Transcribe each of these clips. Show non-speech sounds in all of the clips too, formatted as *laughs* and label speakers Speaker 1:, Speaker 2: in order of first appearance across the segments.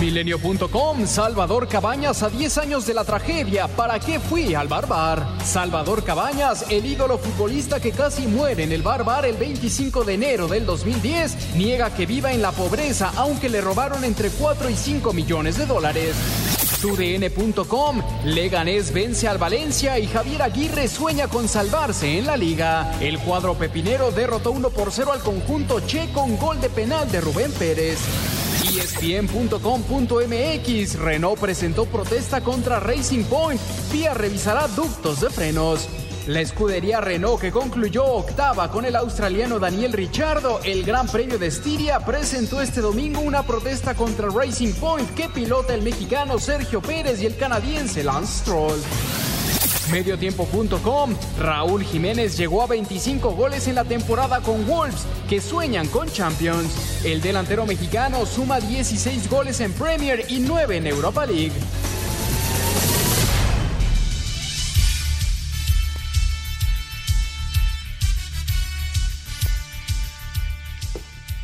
Speaker 1: Milenio.com, Salvador Cabañas a 10 años de la tragedia. ¿Para qué fui al barbar? Salvador Cabañas, el ídolo futbolista que casi muere en el barbar el 25 de enero del 2010, niega que viva en la pobreza aunque le robaron entre 4 y 5 millones de dólares. TUDN.com, Leganés vence al Valencia y Javier Aguirre sueña con salvarse en la liga. El cuadro pepinero derrotó 1 por 0 al conjunto Che con gol de penal de Rubén Pérez. ESPN.com.mx Renault presentó protesta contra Racing Point. FIA revisará ductos de frenos. La escudería Renault, que concluyó octava con el australiano Daniel Ricciardo, el Gran Premio de Estiria, presentó este domingo una protesta contra Racing Point que pilota el mexicano Sergio Pérez y el canadiense Lance Stroll. Mediotiempo.com, Raúl Jiménez llegó a 25 goles en la temporada con Wolves, que sueñan con Champions. El delantero mexicano suma 16 goles en Premier y 9 en Europa League.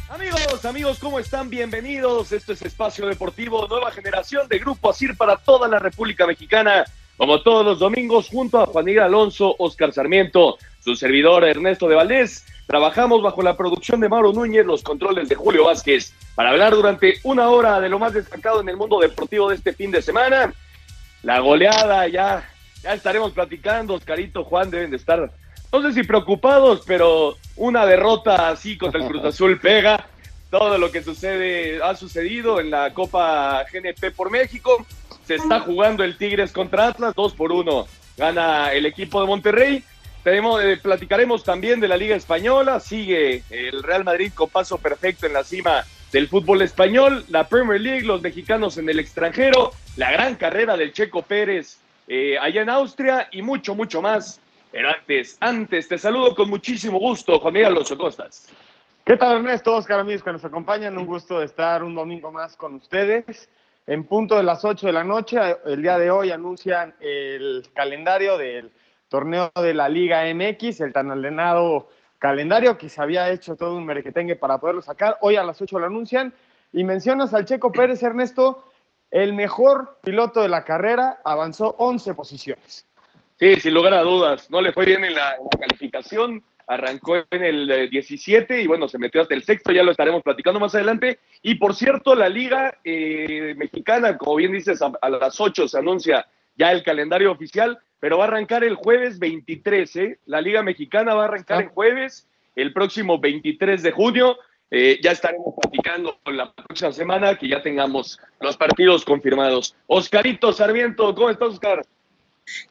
Speaker 2: Amigos, amigos, ¿cómo están? Bienvenidos. Esto es Espacio Deportivo, nueva generación de Grupo ASIR para toda la República Mexicana. Como todos los domingos, junto a Juan Miguel Alonso, Oscar Sarmiento, su servidor Ernesto de Valdés, trabajamos bajo la producción de Mauro Núñez, los controles de Julio Vázquez, para hablar durante una hora de lo más destacado en el mundo deportivo de este fin de semana. La goleada, ya, ya estaremos platicando, Oscarito, Juan deben de estar, no sé si preocupados, pero una derrota así contra el Cruz *laughs* Azul pega. Todo lo que sucede ha sucedido en la Copa GNP por México se está jugando el Tigres contra Atlas, dos por uno. Gana el equipo de Monterrey. Tenemos, eh, platicaremos también de la Liga Española. Sigue el Real Madrid con paso perfecto en la cima del fútbol español. La Premier League, los mexicanos en el extranjero. La gran carrera del Checo Pérez eh, allá en Austria y mucho, mucho más. Pero antes, antes, te saludo con muchísimo gusto, Juan Miguel Alonso Costas.
Speaker 3: ¿Qué tal, Ernesto? Oscar, amigos que nos acompañan. Un gusto estar un domingo más con ustedes. En punto de las 8 de la noche, el día de hoy anuncian el calendario del torneo de la Liga MX, el tan ordenado calendario que se había hecho todo un merequetengue para poderlo sacar. Hoy a las 8 lo anuncian. Y mencionas al Checo Pérez, Ernesto, el mejor piloto de la carrera, avanzó 11 posiciones.
Speaker 2: Sí, sin lugar a dudas. No le fue bien en la, en la calificación arrancó en el 17 y bueno, se metió hasta el sexto, ya lo estaremos platicando más adelante. Y por cierto, la liga eh, mexicana, como bien dices, a, a, las 8 se anuncia ya el calendario oficial, pero va a arrancar el jueves 23, ¿eh? La liga mexicana va a arrancar el jueves, el próximo 23 de junio. Eh, ya estaremos platicando la próxima semana que ya tengamos los partidos confirmados. Oscarito Sarmiento, ¿cómo estás, Oscar?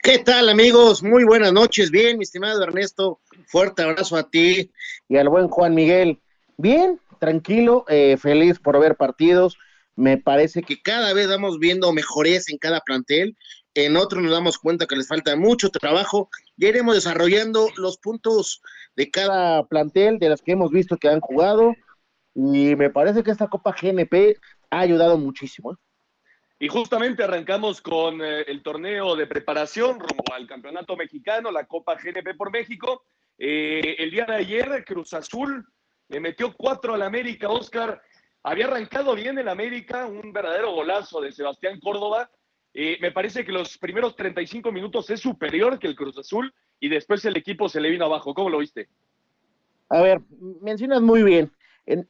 Speaker 4: ¿Qué tal amigos? Muy buenas noches. Bien, mi estimado Ernesto, fuerte abrazo a ti y al buen Juan Miguel. Bien, tranquilo, eh, feliz por ver partidos. Me parece que cada vez vamos viendo mejores en cada plantel. En otros nos damos cuenta que les falta mucho trabajo. Ya iremos desarrollando los puntos de cada plantel, de las que hemos visto que han jugado. Y me parece que esta Copa GNP ha ayudado muchísimo. ¿eh?
Speaker 2: Y justamente arrancamos con eh, el torneo de preparación rumbo al Campeonato Mexicano, la Copa GNP por México. Eh, el día de ayer, Cruz Azul le metió cuatro al América, Oscar. Había arrancado bien el América, un verdadero golazo de Sebastián Córdoba. Eh, me parece que los primeros 35 minutos es superior que el Cruz Azul y después el equipo se le vino abajo. ¿Cómo lo viste?
Speaker 4: A ver, mencionas muy bien. En,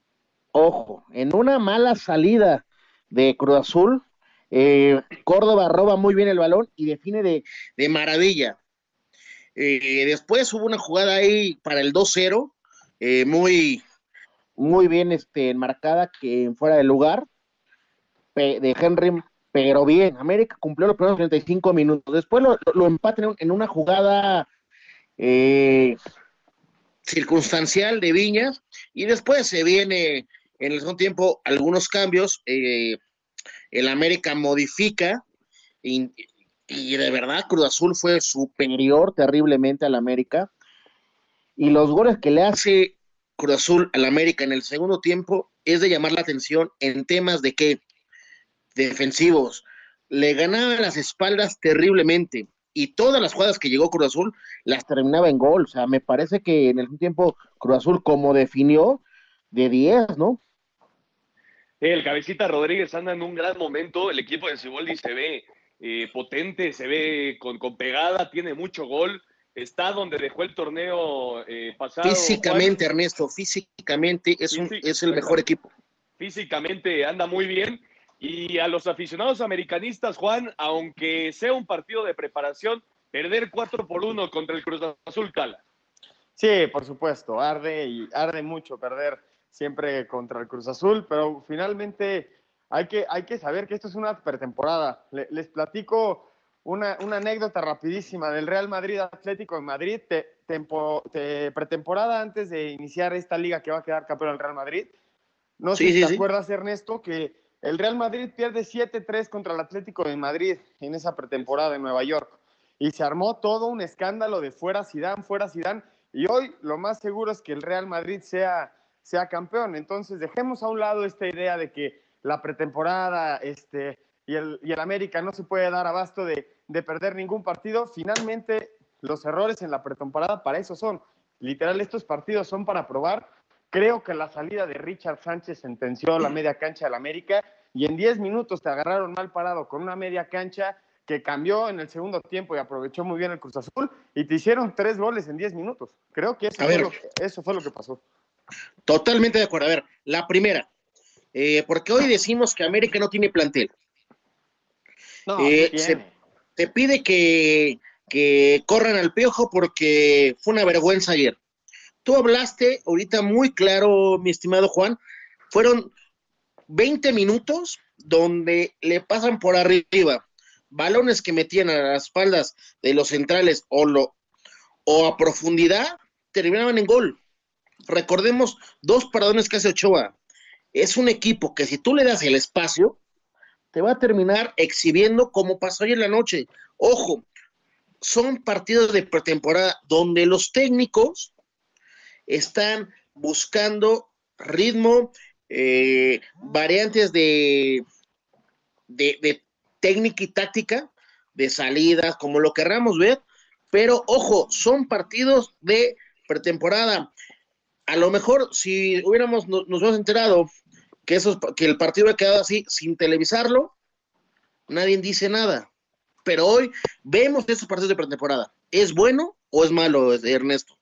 Speaker 4: ojo, en una mala salida de Cruz Azul, eh, Córdoba roba muy bien el balón y define de, de maravilla. Eh, después hubo una jugada ahí para el 2-0, eh, muy, muy bien este, enmarcada, que fuera de lugar, de Henry, pero bien. América cumplió los primeros 35 minutos. Después lo, lo empatan en una jugada eh, circunstancial de Viñas y después se viene en el segundo tiempo algunos cambios. El América modifica y, de verdad Cruz Azul fue superior terriblemente al América. y los goles que le hace Cruz Azul al América en el segundo tiempo es de llamar la atención en temas de que defensivos le ganaban las espaldas terriblemente y todas las jugadas que llegó Cruz Azul las terminaba en gol. O sea, me parece que en el tiempo Cruz Azul, como definió, de 10, ¿no?
Speaker 2: El cabecita Rodríguez anda en un gran momento. El equipo de Ciboldi se ve eh, potente, se ve con, con, pegada, tiene mucho gol. Está donde dejó el torneo eh, pasado.
Speaker 4: Físicamente, Ernesto, físicamente es, un, es el mejor equipo.
Speaker 2: Físicamente anda muy bien. Y a los aficionados americanistas, Juan, aunque sea un partido de preparación, perder 4 por 1 contra el Cruz Azul Cala.
Speaker 3: Sí, por supuesto, arde y arde mucho perder siempre contra el Cruz Azul, pero finalmente hay que, hay que saber que esto es una pretemporada. les platico una, una, anécdota rapidísima del Real Madrid Atlético en Madrid, te, pretemporada antes de iniciar esta liga que va a quedar campeón el Real Madrid. No sé si te acuerdas, Ernesto, que el Real Madrid pierde 7-3 contra el Atlético de Madrid en esa pretemporada en Nueva York. Y se armó todo un escándalo de fuera Sidán, fuera Sidán. Y hoy lo más seguro es que el Real Madrid sea, sea campeón. Entonces dejemos a un lado esta idea de que la pretemporada este, y, el, y el América no se puede dar abasto de, de perder ningún partido. Finalmente, los errores en la pretemporada para eso son. Literal, estos partidos son para probar Creo que la salida de Richard Sánchez sentenció la media cancha del América y en 10 minutos te agarraron mal parado con una media cancha que cambió en el segundo tiempo y aprovechó muy bien el Cruz Azul y te hicieron tres goles en 10 minutos. Creo que eso, fue, lo, eso fue lo que pasó.
Speaker 4: Totalmente de acuerdo. A ver, la primera, eh, porque hoy decimos que América no tiene plantel. No, eh, te pide que, que corran al piojo porque fue una vergüenza ayer. Tú hablaste ahorita muy claro, mi estimado Juan, fueron 20 minutos donde le pasan por arriba balones que metían a las espaldas de los centrales o, lo, o a profundidad, terminaban en gol. Recordemos dos paradones que hace Ochoa. Es un equipo que si tú le das el espacio, te va a terminar exhibiendo como pasó ayer en la noche. Ojo, son partidos de pretemporada donde los técnicos están buscando ritmo, eh, variantes de, de, técnica y táctica, de salidas, como lo querramos ver, pero ojo, son partidos de pretemporada. A lo mejor si hubiéramos, nos, hubiéramos enterado que, esos, que el partido ha quedado así sin televisarlo, nadie dice nada. Pero hoy vemos esos partidos de pretemporada. ¿Es bueno o es malo, Ernesto?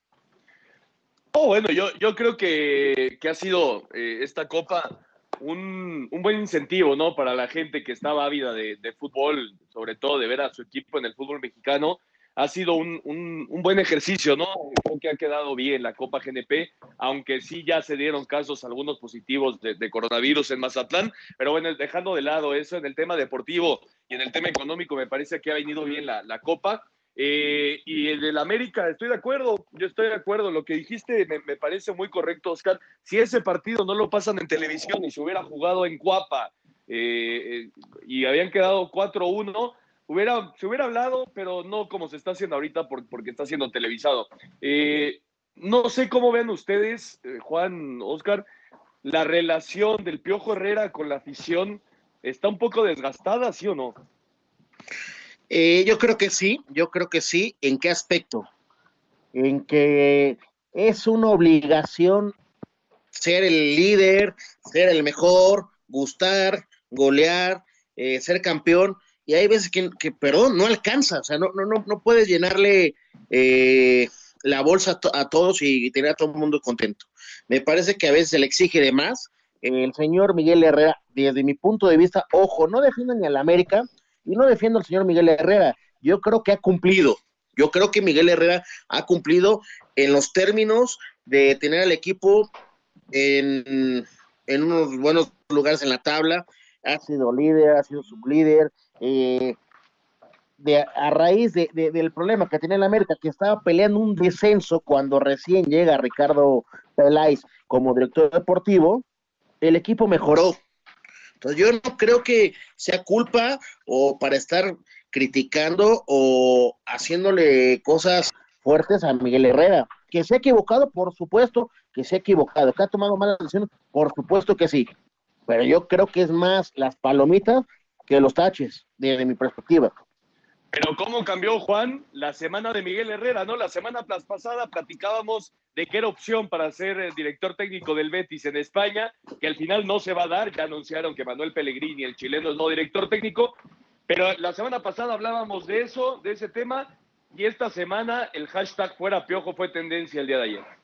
Speaker 2: Oh, bueno, yo, yo creo que, ha sido eh, esta copa un, buen incentivo, ¿no? Para la gente que estaba ávida de, fútbol, sobre todo de ver a su equipo en el fútbol mexicano. Ha sido un, buen ejercicio, ¿no? Creo que ha quedado bien la Copa GNP, aunque sí ya se dieron casos, algunos positivos de, coronavirus en Mazatlán. Pero bueno, dejando de lado eso, en el tema deportivo y en el tema económico, me parece que ha venido bien la, la Copa. Eh, y el del América, estoy de acuerdo, yo estoy de acuerdo, lo que dijiste me, parece muy correcto, Oscar. Si ese partido no lo pasan en televisión y se hubiera jugado en Cuapa eh, y habían quedado 4-1, hubiera, se hubiera hablado, pero no como se está haciendo ahorita porque está siendo televisado. Eh, no sé cómo ven ustedes, Juan, Oscar, la relación del Piojo Herrera con la afición está un poco desgastada, ¿sí o no?
Speaker 4: Eh, yo creo que sí, yo creo que sí. ¿En qué aspecto? En que es una obligación ser el líder, ser el mejor, gustar, golear, eh, ser campeón. Y hay veces que, perdón, no alcanza, o sea, no, no, no, no puedes llenarle eh, la bolsa a, todos y tener a todo el mundo contento. Me parece que a veces se le exige de más. El señor Miguel Herrera, desde mi punto de vista, ojo, no defiende ni al América, y no defiendo al señor Miguel Herrera, yo creo que ha cumplido. Yo creo que Miguel Herrera ha cumplido en los términos de tener al equipo en, unos buenos lugares en la tabla. Ha sido líder, ha sido sublíder. Eh, de, a raíz de, del problema que tiene el América, que estaba peleando un descenso cuando recién llega Ricardo Peláez como director deportivo, el equipo mejoró. Entonces yo no creo que sea culpa o para estar criticando o haciéndole cosas fuertes a Miguel Herrera. que se ha equivocado, por supuesto que se ha equivocado, que ha tomado malas decisiones, por supuesto que sí. Pero yo creo que es más las palomitas que los taches, desde mi perspectiva.
Speaker 2: Pero cómo cambió Juan la semana de Miguel Herrera, ¿no? La semana pasada platicábamos de que era opción para ser el director técnico del Betis en España, que al final no se va a dar, ya anunciaron que Manuel Pellegrini, el chileno, es no director técnico, pero la semana pasada hablábamos de eso, de ese tema, y esta semana el hashtag fuera piojo fue tendencia el día de ayer.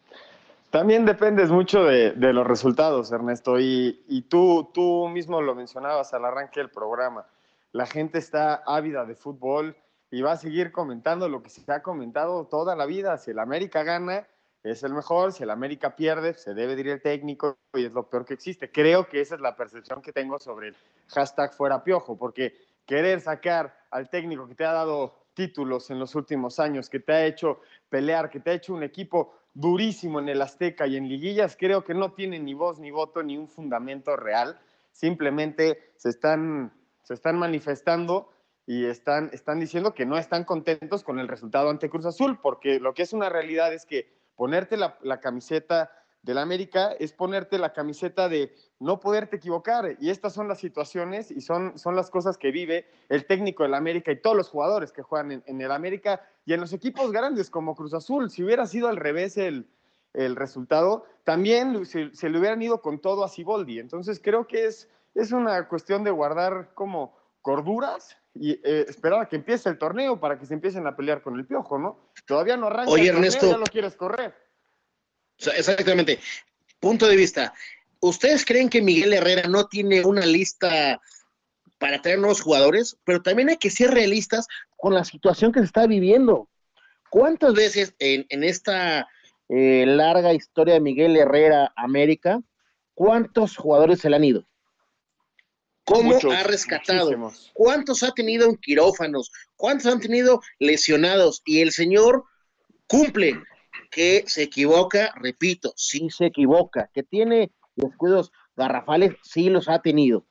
Speaker 3: También dependes mucho de, los resultados, Ernesto, y, y, tú, tú mismo lo mencionabas al arranque del programa. La gente está ávida de fútbol y va a seguir comentando lo que se ha comentado toda la vida. Si el América gana, es el mejor, si el América pierde, se debe ir el técnico y es lo peor que existe. Creo que esa es la percepción que tengo sobre el hashtag fuera piojo, porque querer sacar al técnico que te ha dado títulos en los últimos años, que te ha hecho pelear, que te ha hecho un equipo durísimo en el Azteca y en liguillas, creo que no tiene ni voz ni voto ni un fundamento real. Simplemente se están, se están manifestando y están, están diciendo que no están contentos con el resultado ante Cruz Azul, porque lo que es una realidad es que ponerte la, la camiseta del América es ponerte la camiseta de no poderte equivocar. Y estas son las situaciones y son, son las cosas que vive el técnico del América y todos los jugadores que juegan en, el América y en los equipos grandes como Cruz Azul. Si hubiera sido al revés el, el resultado, también se, se, le hubieran ido con todo a Siboldi. Entonces creo que es, es una cuestión de guardar como corduras y eh, esperar a que empiece el torneo para que se empiecen a pelear con el piojo, ¿no? Todavía no arranca
Speaker 4: Oye, el torneo, Ernesto,
Speaker 3: ya lo quieres correr.
Speaker 4: Exactamente. Punto de vista. ¿Ustedes creen que Miguel Herrera no tiene una lista para traer nuevos jugadores? Pero también hay que ser realistas con la situación que se está viviendo. ¿Cuántas veces en, esta eh, larga historia de Miguel Herrera América, cuántos jugadores se le han ido? ¿Cómo ha rescatado? ¿Cuántos ha tenido en quirófanos? ¿Cuántos han tenido lesionados? Y el señor cumple que se equivoca, repito, sí se equivoca, que tiene descuidos garrafales, sí los ha tenido,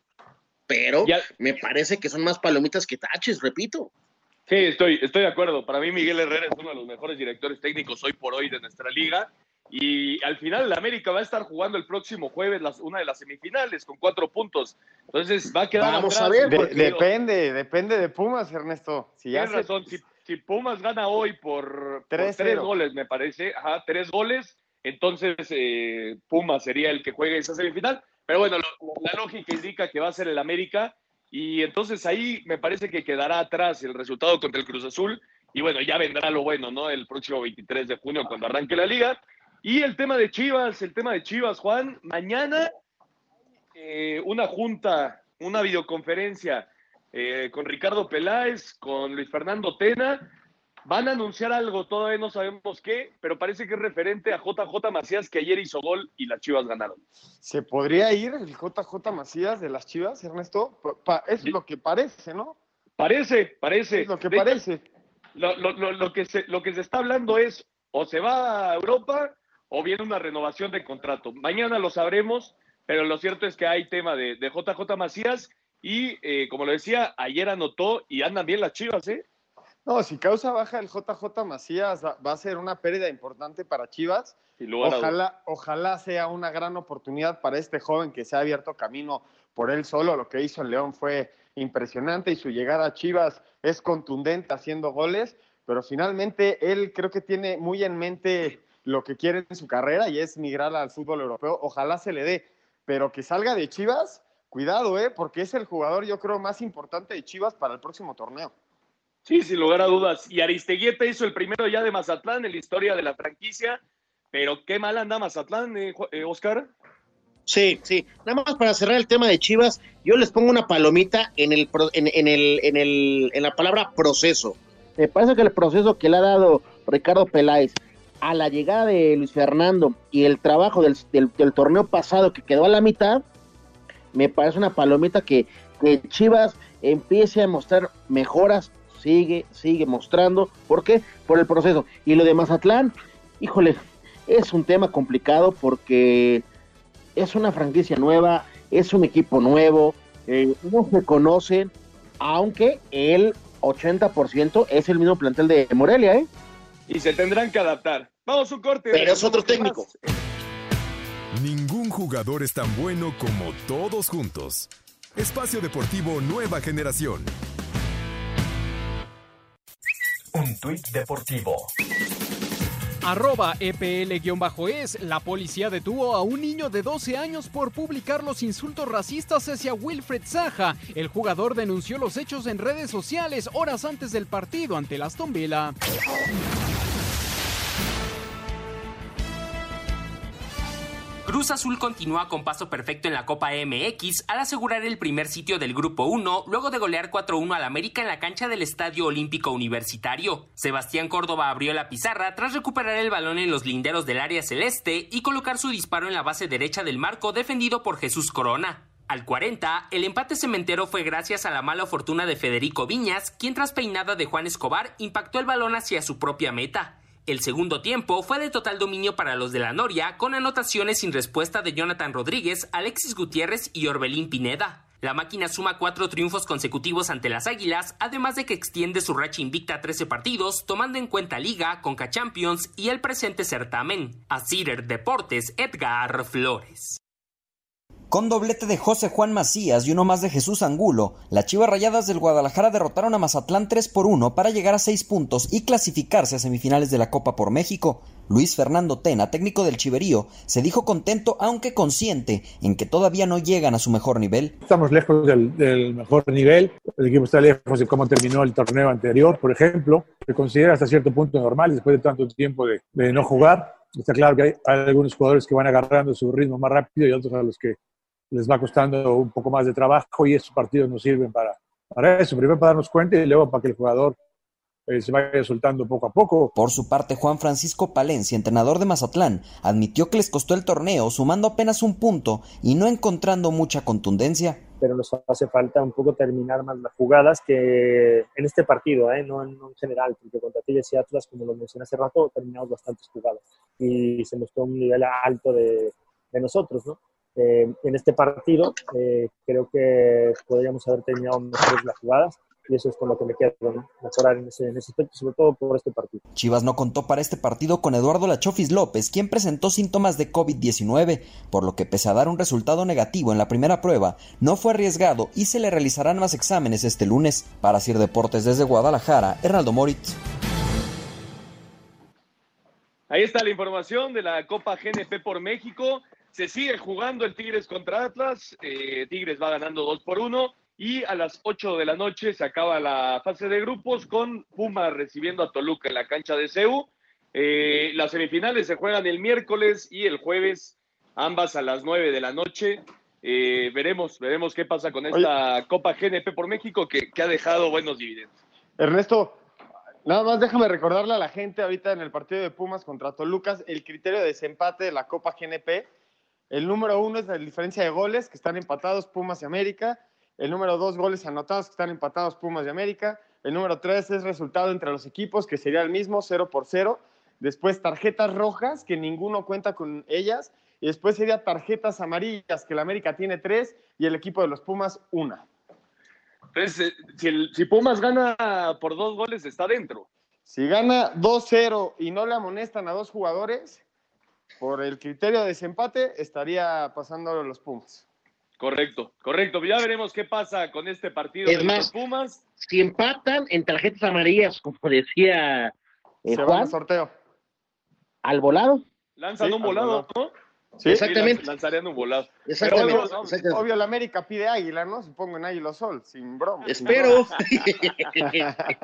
Speaker 4: pero me parece que son más palomitas que taches, repito.
Speaker 2: Sí, estoy, estoy de acuerdo. Para mí Miguel Herrera es uno de los mejores directores técnicos hoy por hoy de nuestra liga. Y al final el América va a estar jugando el próximo jueves las, una de las semifinales con cuatro puntos. Entonces va a quedar.
Speaker 4: Vamos a ver.
Speaker 3: depende, depende de Pumas, Ernesto.
Speaker 2: Si Tienes razón. Si, si Pumas gana hoy por, tres, goles, me parece, ajá, tres goles, entonces eh, Pumas sería el que juegue esa semifinal. Pero bueno, la lógica indica que va a ser el América y entonces ahí me parece que quedará atrás el resultado contra el Cruz Azul y bueno, ya vendrá lo bueno, ¿no? El próximo 23 de junio cuando arranque la liga. Y el tema de Chivas, el tema de Chivas, Juan, mañana eh, una junta, una videoconferencia eh, con Ricardo Peláez, con Luis Fernando Tena. Van a anunciar algo, todavía no sabemos qué, pero parece que es referente a JJ Macías que ayer hizo gol y las Chivas ganaron.
Speaker 3: ¿Se podría ir el JJ Macías de las Chivas, Ernesto? es lo que parece, ¿no?
Speaker 2: Parece, parece.
Speaker 3: Es lo que parece.
Speaker 2: lo, que se, lo que se está hablando es o se va a Europa o viene una renovación de contrato. Mañana lo sabremos, pero lo cierto es que hay tema de, de JJ Macías y eh, como lo decía, ayer anotó y andan bien las chivas, ¿eh?
Speaker 3: No, si causa baja el JJ Macías va a ser una pérdida importante para Chivas. Ojalá, ojalá sea una gran oportunidad para este joven que se ha abierto camino por él solo. Lo que hizo en León fue impresionante y su llegada a Chivas es contundente haciendo goles, pero finalmente él creo que tiene muy en mente lo que quiere en su carrera y es migrar al fútbol europeo. Ojalá se le dé, pero que salga de Chivas cuidado, ¿eh? Porque es el jugador, yo creo, más importante de Chivas para el próximo torneo.
Speaker 2: Sí, sin lugar a dudas. Y Aristeguieta hizo el primero ya de Mazatlán en la historia de la franquicia. Pero qué mal anda Mazatlán, eh, eh, Oscar.
Speaker 4: Sí, sí. Nada más para cerrar el tema de Chivas, yo les pongo una palomita en el, en, el, en, el, en la palabra proceso. Me parece que el proceso que le ha dado Ricardo Peláez a la llegada de Luis Fernando y el trabajo del, del torneo pasado que quedó a la mitad, me parece una palomita que, Chivas empiece a mostrar mejoras, sigue, sigue mostrando. ¿Por qué? Por el proceso. Y lo de Mazatlán, híjole, es un tema complicado porque es una franquicia nueva, es un equipo nuevo, eh, no se conocen, aunque el 80% es el mismo plantel de Morelia, ¿eh?
Speaker 2: Y se tendrán que adaptar Vamos un corte.
Speaker 4: Pero es otro técnico.
Speaker 5: Ningún jugador es tan bueno como todos juntos. Espacio Deportivo Nueva Generación.
Speaker 6: Un tuit deportivo.
Speaker 1: Arroba EPL-es, la policía detuvo a un niño de 12 años por publicar los insultos racistas hacia Wilfred Zaha. El jugador denunció los hechos en redes sociales horas antes del partido ante el Aston Villa.
Speaker 7: Cruz Azul continúa con paso perfecto en la Copa MX al asegurar el primer sitio del Grupo 1 luego de golear 4-1 al América en la cancha del Estadio Olímpico Universitario. Sebastián Córdoba abrió la pizarra tras recuperar el balón en los linderos del área celeste y colocar su disparo en la base derecha del marco defendido por Jesús Corona. Al 40, el empate cementero fue gracias a la mala fortuna de Federico Viñas, quien tras peinada de Juan Escobar impactó el balón hacia su propia meta. El segundo tiempo fue de total dominio para los de la Noria, con anotaciones sin respuesta de Jonathan Rodríguez, Alexis Gutiérrez y Orbelín Pineda. La máquina suma cuatro triunfos consecutivos ante las Águilas, además de que extiende su racha invicta a 13 partidos, tomando en cuenta Liga, Conca Champions y el presente certamen. A Cider Deportes, Edgar Flores.
Speaker 8: Con doblete de José Juan Macías y uno más de Jesús Angulo, las Chivas Rayadas del Guadalajara derrotaron a Mazatlán 3 por 1 para llegar a 6 puntos y clasificarse a semifinales de la Copa por México. Luis Fernando Tena, técnico del Chiverío, se dijo contento aunque consciente en que todavía no llegan a su mejor nivel.
Speaker 9: Estamos lejos del, mejor nivel, el equipo está lejos de cómo terminó el torneo anterior, por ejemplo, se considera hasta cierto punto normal después de tanto tiempo de, de no jugar. Está claro que hay algunos jugadores que van agarrando su ritmo más rápido y otros a los que les va costando un poco más de trabajo y estos partidos nos sirven para, para eso. Primero para darnos cuenta y luego para que el jugador eh, se vaya soltando poco a poco.
Speaker 8: Por su parte, Juan Francisco Palencia, entrenador de Mazatlán, admitió que les costó el torneo sumando apenas un punto y no encontrando mucha contundencia.
Speaker 10: Pero nos hace falta un poco terminar más las jugadas que en este partido, ¿eh? no, en, general, porque contra Tigres y Atlas, como lo mencioné hace rato, terminamos bastantes jugadas y se mostró un nivel alto de, de nosotros, ¿no? Eh, en este partido eh, creo que podríamos haber terminado mejor las jugadas y eso es con lo que me quedo, ¿no? mejorar en ese, en ese aspecto, sobre todo por este partido.
Speaker 8: Chivas no contó para este partido con Eduardo Lachofis López, quien presentó síntomas de COVID-19, por lo que pese a dar un resultado negativo en la primera prueba, no fue arriesgado y se le realizarán más exámenes este lunes. Para Sir Deportes desde Guadalajara, Hernaldo Moritz.
Speaker 2: Ahí está la información de la Copa GNP por México. Se sigue jugando el Tigres contra Atlas. Eh, Tigres va ganando 2 por 1. Y a las 8 de la noche se acaba la fase de grupos con Puma recibiendo a Toluca en la cancha de CEU. Eh, las semifinales se juegan el miércoles y el jueves, ambas a las 9 de la noche. Eh, veremos, veremos qué pasa con esta Copa GNP por México que, que ha dejado buenos dividendos.
Speaker 3: Ernesto, Nada más déjame recordarle a la gente ahorita en el partido de Pumas contra Tolucas el criterio de desempate de la Copa GNP. El número uno es la diferencia de goles, que están empatados Pumas y América. El número dos, goles anotados, que están empatados Pumas y América. El número tres es resultado entre los equipos, que sería el mismo, 0 por 0. Después tarjetas rojas, que ninguno cuenta con ellas. Y después sería tarjetas amarillas, que el América tiene tres y el equipo de los Pumas una.
Speaker 2: Entonces, si, si Pumas gana por dos goles, está dentro.
Speaker 3: Si gana 2-0 y no le amonestan a dos jugadores, por el criterio de desempate, estaría pasando los Pumas.
Speaker 2: Correcto, correcto. Ya veremos qué pasa con este partido
Speaker 4: Es
Speaker 2: de
Speaker 4: más,
Speaker 2: los Pumas.
Speaker 4: Si empatan en tarjetas amarillas, como decía eh,
Speaker 3: Se
Speaker 4: Juan,
Speaker 3: al sorteo.
Speaker 4: al volado.
Speaker 2: Lanzan
Speaker 3: Sí,
Speaker 2: un volado,
Speaker 3: al
Speaker 2: ¿no?
Speaker 3: Sí,
Speaker 4: Exactamente.
Speaker 2: lanz- Lanzarían un volado.
Speaker 4: Exactamente.
Speaker 3: Obvio,
Speaker 4: exactamente.
Speaker 3: obvio, la América pide águila, ¿no? Supongo en Águila Sol, sin broma.
Speaker 4: Espero. *laughs*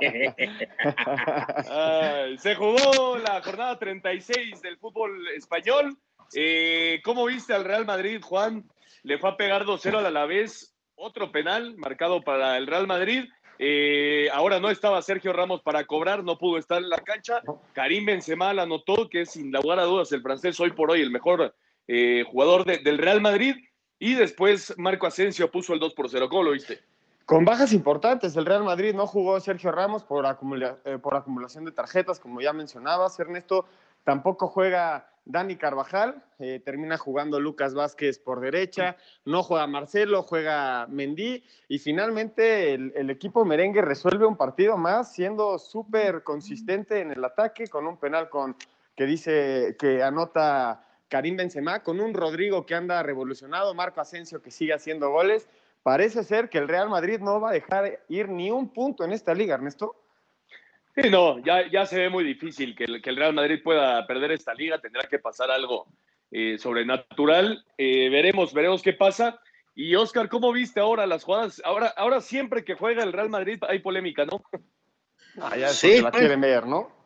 Speaker 2: Ay, se jugó la jornada 36 del fútbol español. Eh, ¿Cómo viste al Real Madrid, Juan? Le fue a pegar 2-0 al Alavés. Otro penal marcado para el Real Madrid. Eh, ahora no estaba Sergio Ramos para cobrar, no pudo estar en la cancha. Karim Benzema la anotó, que es sin lugar a dudas el francés hoy por hoy el mejor eh, jugador de- del Real Madrid. Y después Marco Asensio puso el 2 por 0. ¿Cómo lo viste?
Speaker 3: Con bajas importantes, el Real Madrid no jugó Sergio Ramos por, eh, acumulación de tarjetas, como ya mencionabas, Ernesto. Tampoco juega Dani Carvajal, eh, termina jugando Lucas Vázquez por derecha, no juega Marcelo, juega Mendy y finalmente el, el equipo merengue resuelve un partido más siendo súper consistente en el ataque con un penal con que dice que anota Karim Benzema, con un Rodrigo que anda revolucionado, Marco Asensio que sigue haciendo goles. Parece ser que el Real Madrid no va a dejar ir ni un punto en esta liga, Ernesto.
Speaker 2: Sí, no, ya, ya se ve muy difícil que el, que el Real Madrid pueda perder esta liga, tendrá que pasar algo eh, sobrenatural. Eh, veremos, veremos qué pasa. Y Oscar, ¿cómo viste ahora las jugadas? Ahora, ahora siempre que juega el Real Madrid hay polémica, ¿no?
Speaker 3: Ah, ya
Speaker 4: Sí,
Speaker 3: la quieren ver, ¿no?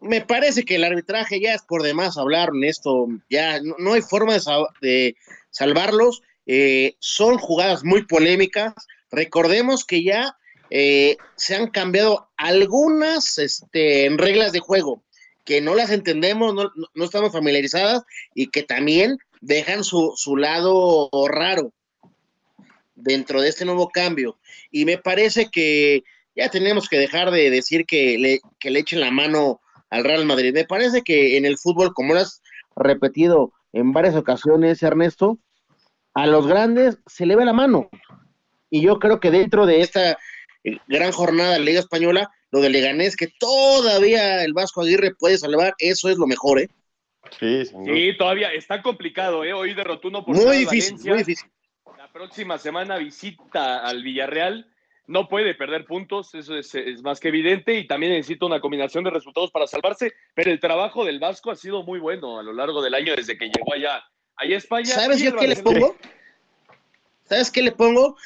Speaker 4: Me parece que el arbitraje ya es por demás hablar en esto, ya no, hay forma de, de salvarlos. Eh, son jugadas muy polémicas. Recordemos que ya eh, se han cambiado algunas este, reglas de juego que no las entendemos, no, no- no estamos familiarizadas y que también dejan su, su lado raro dentro de este nuevo cambio. Y me parece que ya tenemos que dejar de decir que le, que le echen la mano al Real Madrid. Me parece que en el fútbol, como lo has repetido en varias ocasiones, Ernesto, a los grandes se le ve la mano. Y yo creo que dentro de esta eh, gran jornada de la Liga Española, lo de Leganés, que todavía el Vasco Aguirre puede salvar, eso es lo mejor, ¿eh?
Speaker 3: Sí.
Speaker 2: Sí, todavía está complicado, ¿eh? Hoy derrotó uno por
Speaker 4: Muy difícil,
Speaker 2: Valencia.
Speaker 4: muy difícil.
Speaker 2: La próxima semana visita al Villarreal. No puede perder puntos, eso es, es más que evidente, y también necesita una combinación de resultados para salvarse. Pero el trabajo del Vasco ha sido muy bueno a lo largo del año desde que llegó allá, allá a España.
Speaker 4: ¿Sabes yo qué le pongo? ¿Sabes qué le pongo?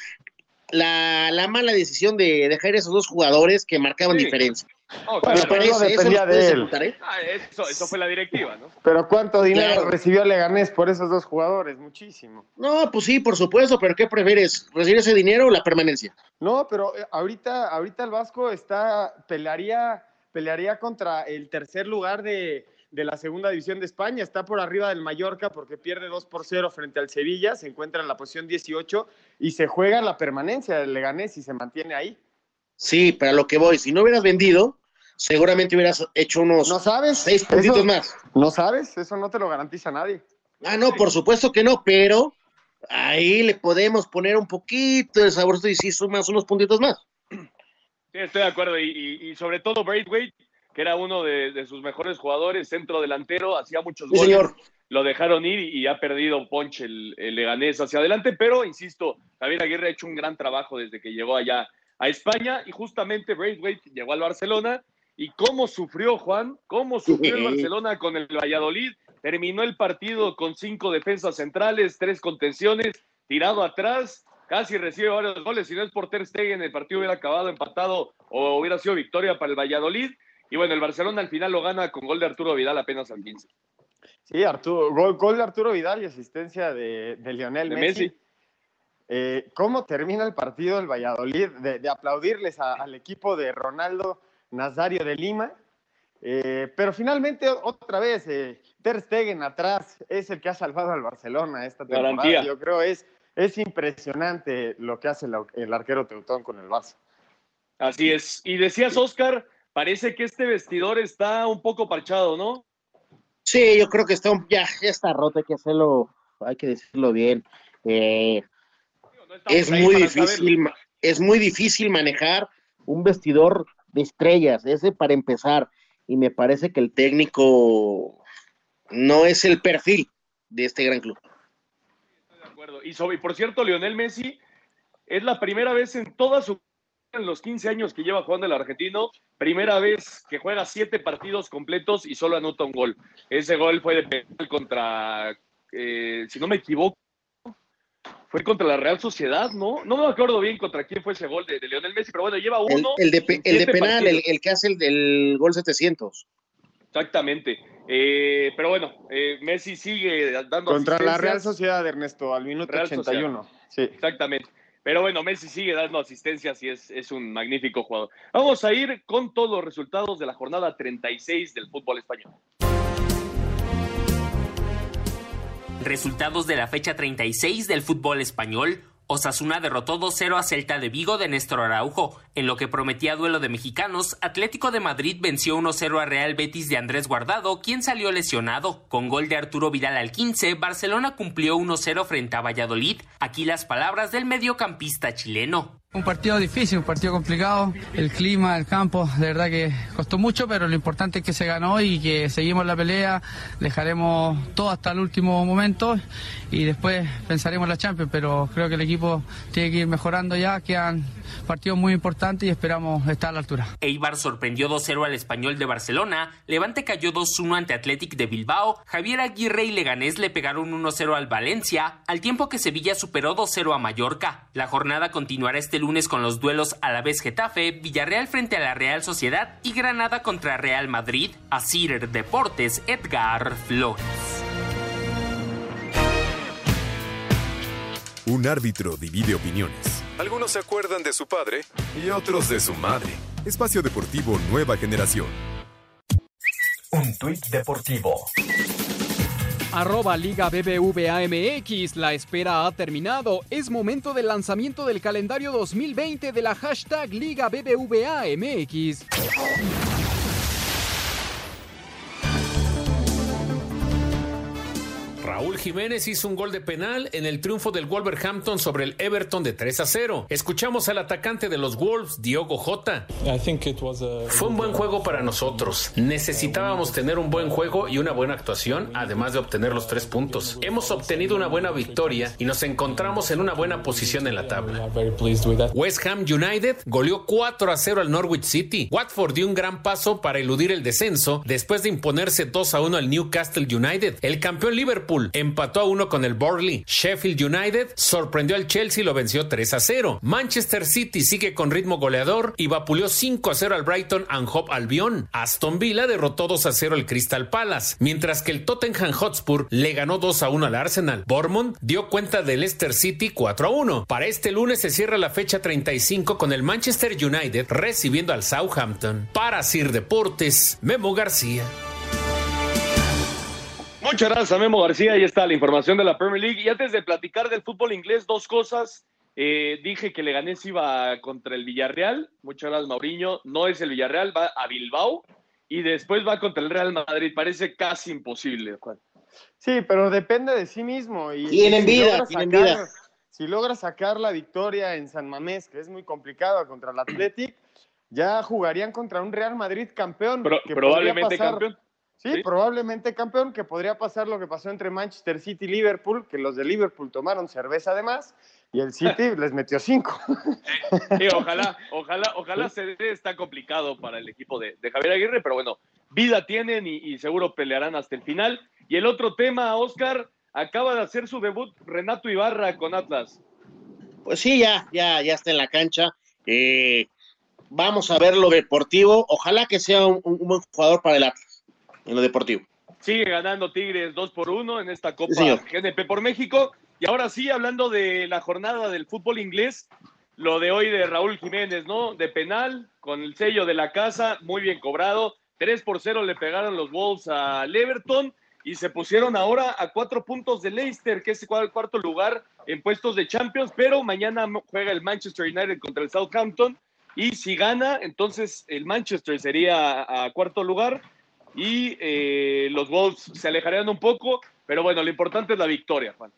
Speaker 4: La, la mala decisión de dejar esos dos jugadores que marcaban
Speaker 2: Sí.
Speaker 4: diferencia.
Speaker 2: No,
Speaker 3: Bueno,
Speaker 2: claro,
Speaker 3: pero no
Speaker 4: Eso-
Speaker 3: dependía de él.
Speaker 4: ¿eh?
Speaker 2: ah, eso, eso fue la directiva, ¿no?
Speaker 3: Pero ¿cuánto dinero
Speaker 4: Claro.
Speaker 3: recibió Leganés por esos dos jugadores? Muchísimo.
Speaker 4: No, pues sí, por supuesto, pero ¿qué prefieres? ¿Recibir ese dinero o la permanencia?
Speaker 3: No, pero eh, ahorita, ahorita el Vasco está, pelearía, pelearía contra el tercer lugar de, de la segunda división de España. Está por arriba del Mallorca porque pierde 2 por 0 frente al Sevilla, se encuentra en la posición 18 y se juega la permanencia del Leganés y se mantiene ahí.
Speaker 4: Sí, pero a lo que voy, si no hubieras vendido, seguramente hubieras hecho unos
Speaker 3: ¿No sabes?
Speaker 4: seis puntitos
Speaker 3: Eso-
Speaker 4: más.
Speaker 3: ¿No sabes? Eso no te lo garantiza nadie.
Speaker 4: Ah, no, por supuesto que no, pero ahí le podemos poner un poquito de saborcito y sí sumas unos puntitos más.
Speaker 2: Sí, estoy de acuerdo. Y, y- y sobre todo Braithwaite, que era uno de, de sus mejores jugadores, centro delantero, hacía muchos
Speaker 4: Sí,
Speaker 2: goles.
Speaker 4: señor.
Speaker 2: Lo dejaron ir y, y ha perdido Ponche el, el Leganés hacia adelante. Pero, insisto, Javier Aguirre ha hecho un gran trabajo desde que llegó allá a España. Y justamente Braithwaite llegó al Barcelona. ¿Y cómo sufrió Juan? ¿Cómo sufrió el Barcelona con el Valladolid? Terminó el partido con cinco defensas centrales, tres contenciones, tirado atrás, casi recibe varios goles. Si no es por Ter Stegen, el partido hubiera acabado empatado o hubiera sido victoria para el Valladolid. Y bueno, el Barcelona al final lo gana con gol de Arturo Vidal apenas al 15.
Speaker 3: Sí, Arturo, gol, gol de Arturo Vidal y asistencia de, de Lionel
Speaker 2: De
Speaker 3: Messi.
Speaker 2: Messi.
Speaker 3: Eh, ¿Cómo termina el partido del Valladolid? De, de aplaudirles a- al equipo de Ronaldo Nazario de Lima. Eh, pero finalmente, otra vez, eh, Ter Stegen atrás es el que ha salvado al Barcelona esta temporada.
Speaker 2: Garantía.
Speaker 3: Yo creo es es impresionante lo que hace el, el arquero Teutón con el Barça.
Speaker 2: Así es. Y decías, Oscar, parece que este vestidor está un poco parchado, ¿no?
Speaker 4: Sí, yo creo que está un- ya, ya está roto, hay que hacerlo, hay que decirlo bien. Eh,
Speaker 2: No
Speaker 4: es muy difícil,
Speaker 2: saberlo.
Speaker 4: es muy difícil manejar un vestidor de estrellas, ese para empezar. Y me parece que el técnico no es el perfil de este gran club.
Speaker 2: De acuerdo. Y, sobre, por cierto, Lionel Messi es la primera vez en toda su en los 15 años que lleva jugando el argentino, primera vez que juega siete partidos completos y solo anota un gol. Ese gol fue de penal contra, eh, si no me equivoco, fue contra la Real Sociedad, ¿no? No me acuerdo bien contra quién fue ese gol de, de Lionel Messi, pero bueno, lleva uno.
Speaker 4: el de, el penal, el, que hace el del gol 700.
Speaker 2: Exactamente. Eh, pero bueno, eh, Messi sigue dando
Speaker 3: Contra la Real. Sociedad, Ernesto, al minuto
Speaker 2: Real
Speaker 3: 81. Sí.
Speaker 2: Exactamente. Pero bueno, Messi sigue dando asistencias y es, es un magnífico jugador. Vamos a ir con todos los resultados de la jornada 36 del fútbol español.
Speaker 7: Resultados de la fecha 36 del fútbol español. Osasuna derrotó 2-0 a Celta de Vigo de Néstor Araujo. En lo que prometía duelo de mexicanos, Atlético de Madrid venció 1-0 a Real Betis de Andrés Guardado, quien salió lesionado. Con gol de Arturo Vidal al 15, Barcelona cumplió 1-0 frente a Valladolid. Aquí las palabras del mediocampista chileno.
Speaker 11: Un partido difícil, un partido complicado. El clima, el campo, de verdad que costó mucho, pero lo importante es que se ganó y que seguimos la pelea. Dejaremos todo hasta el último momento y después pensaremos en la Champions, pero creo que el equipo tiene que ir mejorando ya. Quedan partidos muy importantes y esperamos estar a la altura.
Speaker 7: Eibar sorprendió 2-0 al español de Barcelona. Levante cayó 2-1 ante Athletic de Bilbao. Javier Aguirre y Leganés le pegaron 1-0 al Valencia, al tiempo que Sevilla superó 2-0 a Mallorca. La jornada continuará este lunes con los duelos a la vez Getafe, Villarreal frente a la Real Sociedad y Granada contra Real Madrid. Asir Deportes, Edgar Flores.
Speaker 5: Un árbitro divide opiniones. Algunos se acuerdan de su padre y otros de su madre. Espacio Deportivo Nueva Generación.
Speaker 6: Un tuit deportivo.
Speaker 1: Arroba Liga BBVA MX, la espera ha terminado. Es momento del lanzamiento del calendario 2020 de la hashtag Liga BBVA
Speaker 12: Raúl Jiménez hizo un gol de penal en el triunfo del Wolverhampton sobre el Everton de 3 a 0. Escuchamos al atacante de los Wolves, Diogo Jota. Fue un buen juego para nosotros. Necesitábamos tener un buen juego y una buena actuación, además de obtener los tres puntos. Hemos obtenido una buena victoria y nos encontramos en una buena posición en la tabla. West Ham United goleó 4 a 0 al Norwich City. Watford dio un gran paso para eludir el descenso después de imponerse 2 a 1 al Newcastle United. El campeón Liverpool empató a uno con el Burnley. Sheffield United sorprendió al Chelsea y lo venció 3 a 0. Manchester City sigue con ritmo goleador y vapuleó 5 a 0 al Brighton and Hove Albion. Aston Villa derrotó 2 a 0 al Crystal Palace, mientras que el Tottenham Hotspur le ganó 2 a 1 al Arsenal. Bournemouth dio cuenta del Leicester City 4 a 1. Para este lunes se cierra la fecha 35 con el Manchester United recibiendo al Southampton. Para Sir Deportes, Memo García.
Speaker 2: Muchas gracias a Memo García. Ahí está la información de la Premier League. Y antes de platicar del fútbol inglés, dos cosas. Eh, dije que Leganés iba contra el Villarreal. Muchas gracias, Mauriño. No es el Villarreal, va a Bilbao. Y después va contra el Real Madrid. Parece casi imposible, Juan.
Speaker 3: Sí, pero depende de sí mismo. Y,
Speaker 4: Tienen
Speaker 3: si
Speaker 4: vida,
Speaker 3: logra
Speaker 4: tienen
Speaker 3: sacar-
Speaker 4: vida.
Speaker 3: Si logra sacar la victoria en San Mamés, que es muy complicado contra el Athletic, ya jugarían contra un Real Madrid campeón.
Speaker 2: Pro-
Speaker 3: que
Speaker 2: probablemente
Speaker 3: pasar-
Speaker 2: campeón.
Speaker 3: Sí,
Speaker 2: Sí.
Speaker 3: probablemente campeón, que podría pasar lo que pasó entre Manchester City y Liverpool, que los de Liverpool tomaron cerveza además y el City *laughs* les metió cinco.
Speaker 2: Sí, ojalá, *laughs* ojalá, ojalá se dé. Está complicado para el equipo de, de Javier Aguirre, pero bueno, vida tienen y, y seguro pelearán hasta el final. Y el otro tema, Oscar, acaba de hacer su debut Renato Ibarra con Atlas.
Speaker 4: Pues sí, ya, ya, ya está en la cancha. Eh, vamos a ver lo deportivo. Ojalá que sea un, un buen jugador para el Atlas, en lo deportivo.
Speaker 2: Sigue ganando Tigres 2 por 1 en esta Copa
Speaker 4: Sí.
Speaker 2: GNP por México. Y ahora sí, hablando de la jornada del fútbol inglés, lo de hoy de Raúl Jiménez, ¿no? De penal, con el sello de la casa, muy bien cobrado. 3 por 0 le pegaron los Wolves al Everton y se pusieron ahora a cuatro puntos de Leicester, que es el cuarto lugar en puestos de Champions, pero mañana juega el Manchester United contra el Southampton y si gana, entonces el Manchester sería a, a cuarto lugar y eh, los Wolves se alejarían un poco, pero bueno, lo importante es la victoria, Juan.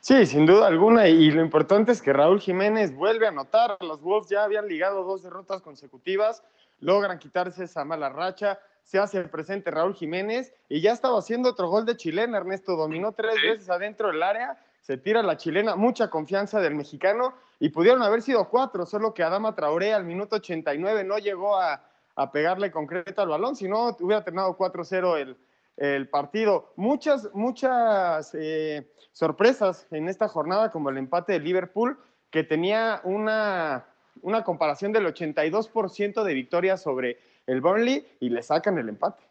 Speaker 3: Sí, sin duda alguna. Y lo importante es que Raúl Jiménez vuelve a anotar. Los Wolves ya habían ligado dos derrotas consecutivas, logran quitarse esa mala racha. Se hace presente Raúl Jiménez y ya estaba haciendo otro gol de chilena. Ernesto dominó tres veces adentro del área, se tira la chilena, mucha confianza del mexicano y pudieron haber sido cuatro, solo que Adama Traoré al minuto 89 no llegó a, a pegarle concreto al balón, si no hubiera terminado 4-0 el, el partido. Muchas, muchas eh, sorpresas en esta jornada, como el empate de Liverpool, que tenía una, una comparación del 82% de victorias sobre el Burnley y le sacan el empate.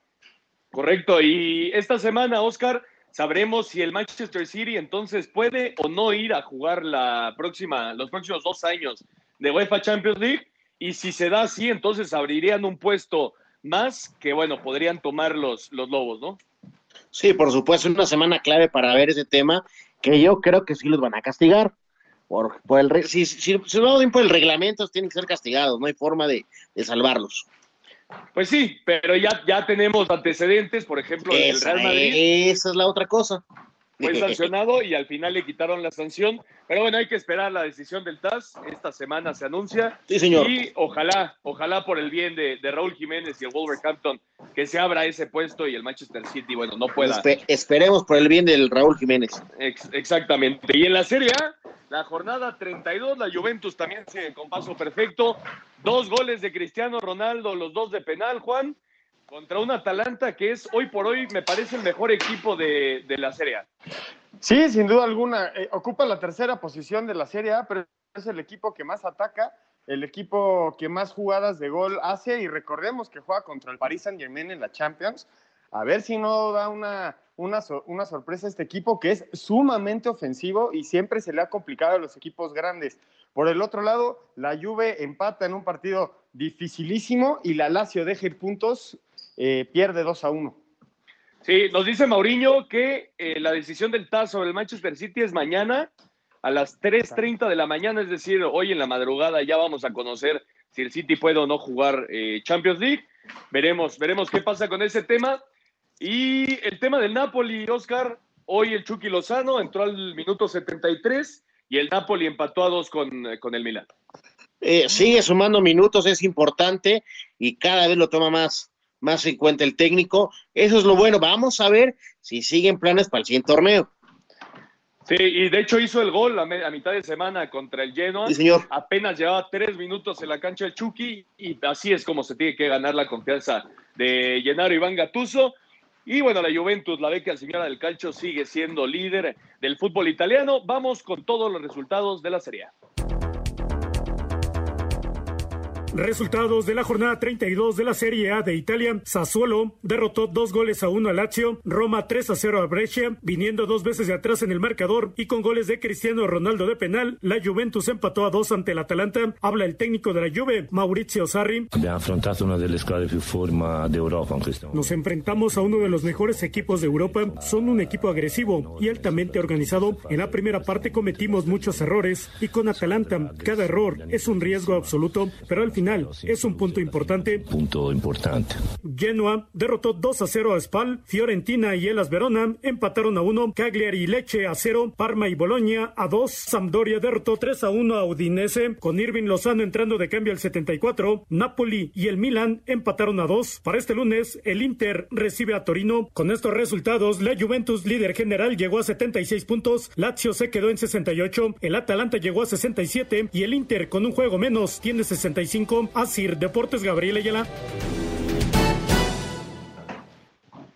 Speaker 2: Correcto, y esta semana, Oscar, sabremos si el Manchester City entonces puede o no ir a jugar la próxima, los próximos dos años de UEFA Champions League, y si se da así, entonces abrirían un puesto más que, bueno, podrían tomar los, los Lobos, ¿no?
Speaker 4: Sí, por supuesto, es una semana clave para ver ese tema, que yo creo que sí los van a castigar, por, por el si, si, si no por el reglamento, tienen que ser castigados, no hay forma de, de salvarlos.
Speaker 2: Pues sí, pero ya, ya tenemos antecedentes, por ejemplo, del Real Madrid.
Speaker 4: Esa es la otra cosa.
Speaker 2: Fue sancionado y al final le quitaron la sanción. Pero bueno, hay que esperar la decisión del TAS. Esta semana se anuncia.
Speaker 4: Sí, señor.
Speaker 2: Y ojalá, ojalá por el bien de, de Raúl Jiménez y el Wolverhampton, que se abra ese puesto y el Manchester City, bueno, no pueda.
Speaker 4: Espe- esperemos por el bien del Raúl Jiménez.
Speaker 2: Ex- exactamente. Y en la Serie A, la jornada 32, la Juventus también sigue con paso perfecto. Dos goles de Cristiano Ronaldo, los dos de penal, Juan, contra un Atalanta que es hoy por hoy, me parece, el mejor equipo de, de la Serie A.
Speaker 3: Sí, sin duda alguna. eh, ocupa la tercera posición de la Serie A, pero es el equipo que más ataca, el equipo que más jugadas de gol hace y recordemos que juega contra el Paris Saint Germain en la Champions. A ver si no da una, una, una sorpresa a este equipo que es sumamente ofensivo y siempre se le ha complicado a los equipos grandes. Por el otro lado, la Juve empata en un partido dificilísimo y la Lazio deja ir puntos, eh, pierde 2 a 1.
Speaker 2: Sí, nos dice Mauriño que eh, la decisión del TAS sobre el Manchester City es mañana a las 3.30 de la mañana, es decir, hoy en la madrugada ya vamos a conocer si el City puede o no jugar eh, Champions League. Veremos, veremos qué pasa con ese tema. Y el tema del Napoli, Oscar, hoy el Chucky Lozano entró al minuto 73 y el Napoli empató a dos con, eh, con el Milan.
Speaker 4: Eh, sigue sumando minutos, es importante y cada vez lo toma más, más en cuenta el técnico. Eso es lo bueno. Vamos a ver si siguen planes para el siguiente torneo.
Speaker 2: Sí, y de hecho hizo el gol a, me- a mitad de semana contra el Genoa.
Speaker 4: Sí, señor.
Speaker 2: Apenas llevaba tres minutos en la cancha el Chucky y así es como se tiene que ganar la confianza de Gennaro Iván Gattuso. Y bueno, la Juventus, la beca señora del calcio, sigue siendo líder del fútbol italiano. Vamos con todos los resultados de la Serie A.
Speaker 13: Resultados de la jornada 32 de la Serie A de Italia. Sassuolo derrotó dos goles a uno a Lazio, Roma 3 a 0 a Brescia, viniendo dos veces de atrás en el marcador y con goles de Cristiano Ronaldo de penal, la Juventus empató a dos ante el Atalanta. Habla el técnico de la Juve, Maurizio Sarri. Nos enfrentamos a uno de los mejores equipos de Europa. Son un equipo agresivo y altamente organizado. En la primera parte cometimos muchos errores y con Atalanta cada error es un riesgo absoluto, pero al final es un punto importante.
Speaker 14: Punto importante.
Speaker 13: Genoa derrotó 2 a 0 a Spal, Fiorentina y Elas Verona empataron a 1, Cagliari y Lecce a 0, Parma y Bolonia a 2, Sampdoria derrotó 3 a 1 a Udinese, con Irving Lozano entrando de cambio al 74, Napoli y el Milan empataron a 2. Para este lunes, el Inter recibe a Torino. Con estos resultados, la Juventus líder general llegó a 76 puntos, Lazio se quedó en 68, el Atalanta llegó a 67 y el Inter con un juego menos tiene 65. Asir Deportes Gabriel Ayala.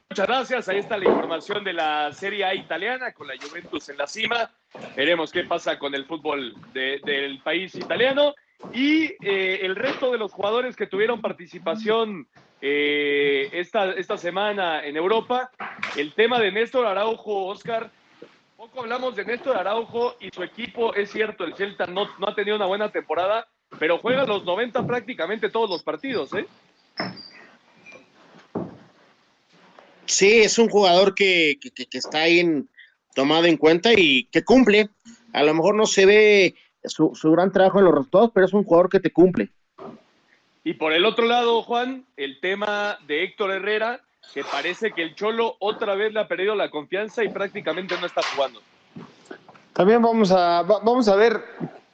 Speaker 2: Muchas gracias. Ahí está la información de la Serie A italiana con la Juventus en la cima. Veremos qué pasa con el fútbol de- del país italiano. Y eh, el resto de los jugadores que tuvieron participación eh, esta, esta semana en Europa, el tema de Néstor Araujo, Oscar. Poco hablamos de Néstor Araujo y su equipo. Es cierto, el Celta no, no ha tenido una buena temporada, pero juega los 90 prácticamente todos los partidos, ¿eh?
Speaker 4: Sí, es un jugador que, que- que- está ahí en- tomado en cuenta y que cumple. A lo mejor no se ve su, su gran trabajo en los resultados, pero es un jugador que te cumple.
Speaker 2: Y por el otro lado, Juan, el tema de Héctor Herrera, que parece que el Cholo otra vez le ha perdido la confianza y prácticamente no está jugando.
Speaker 3: También vamos a, va- vamos a ver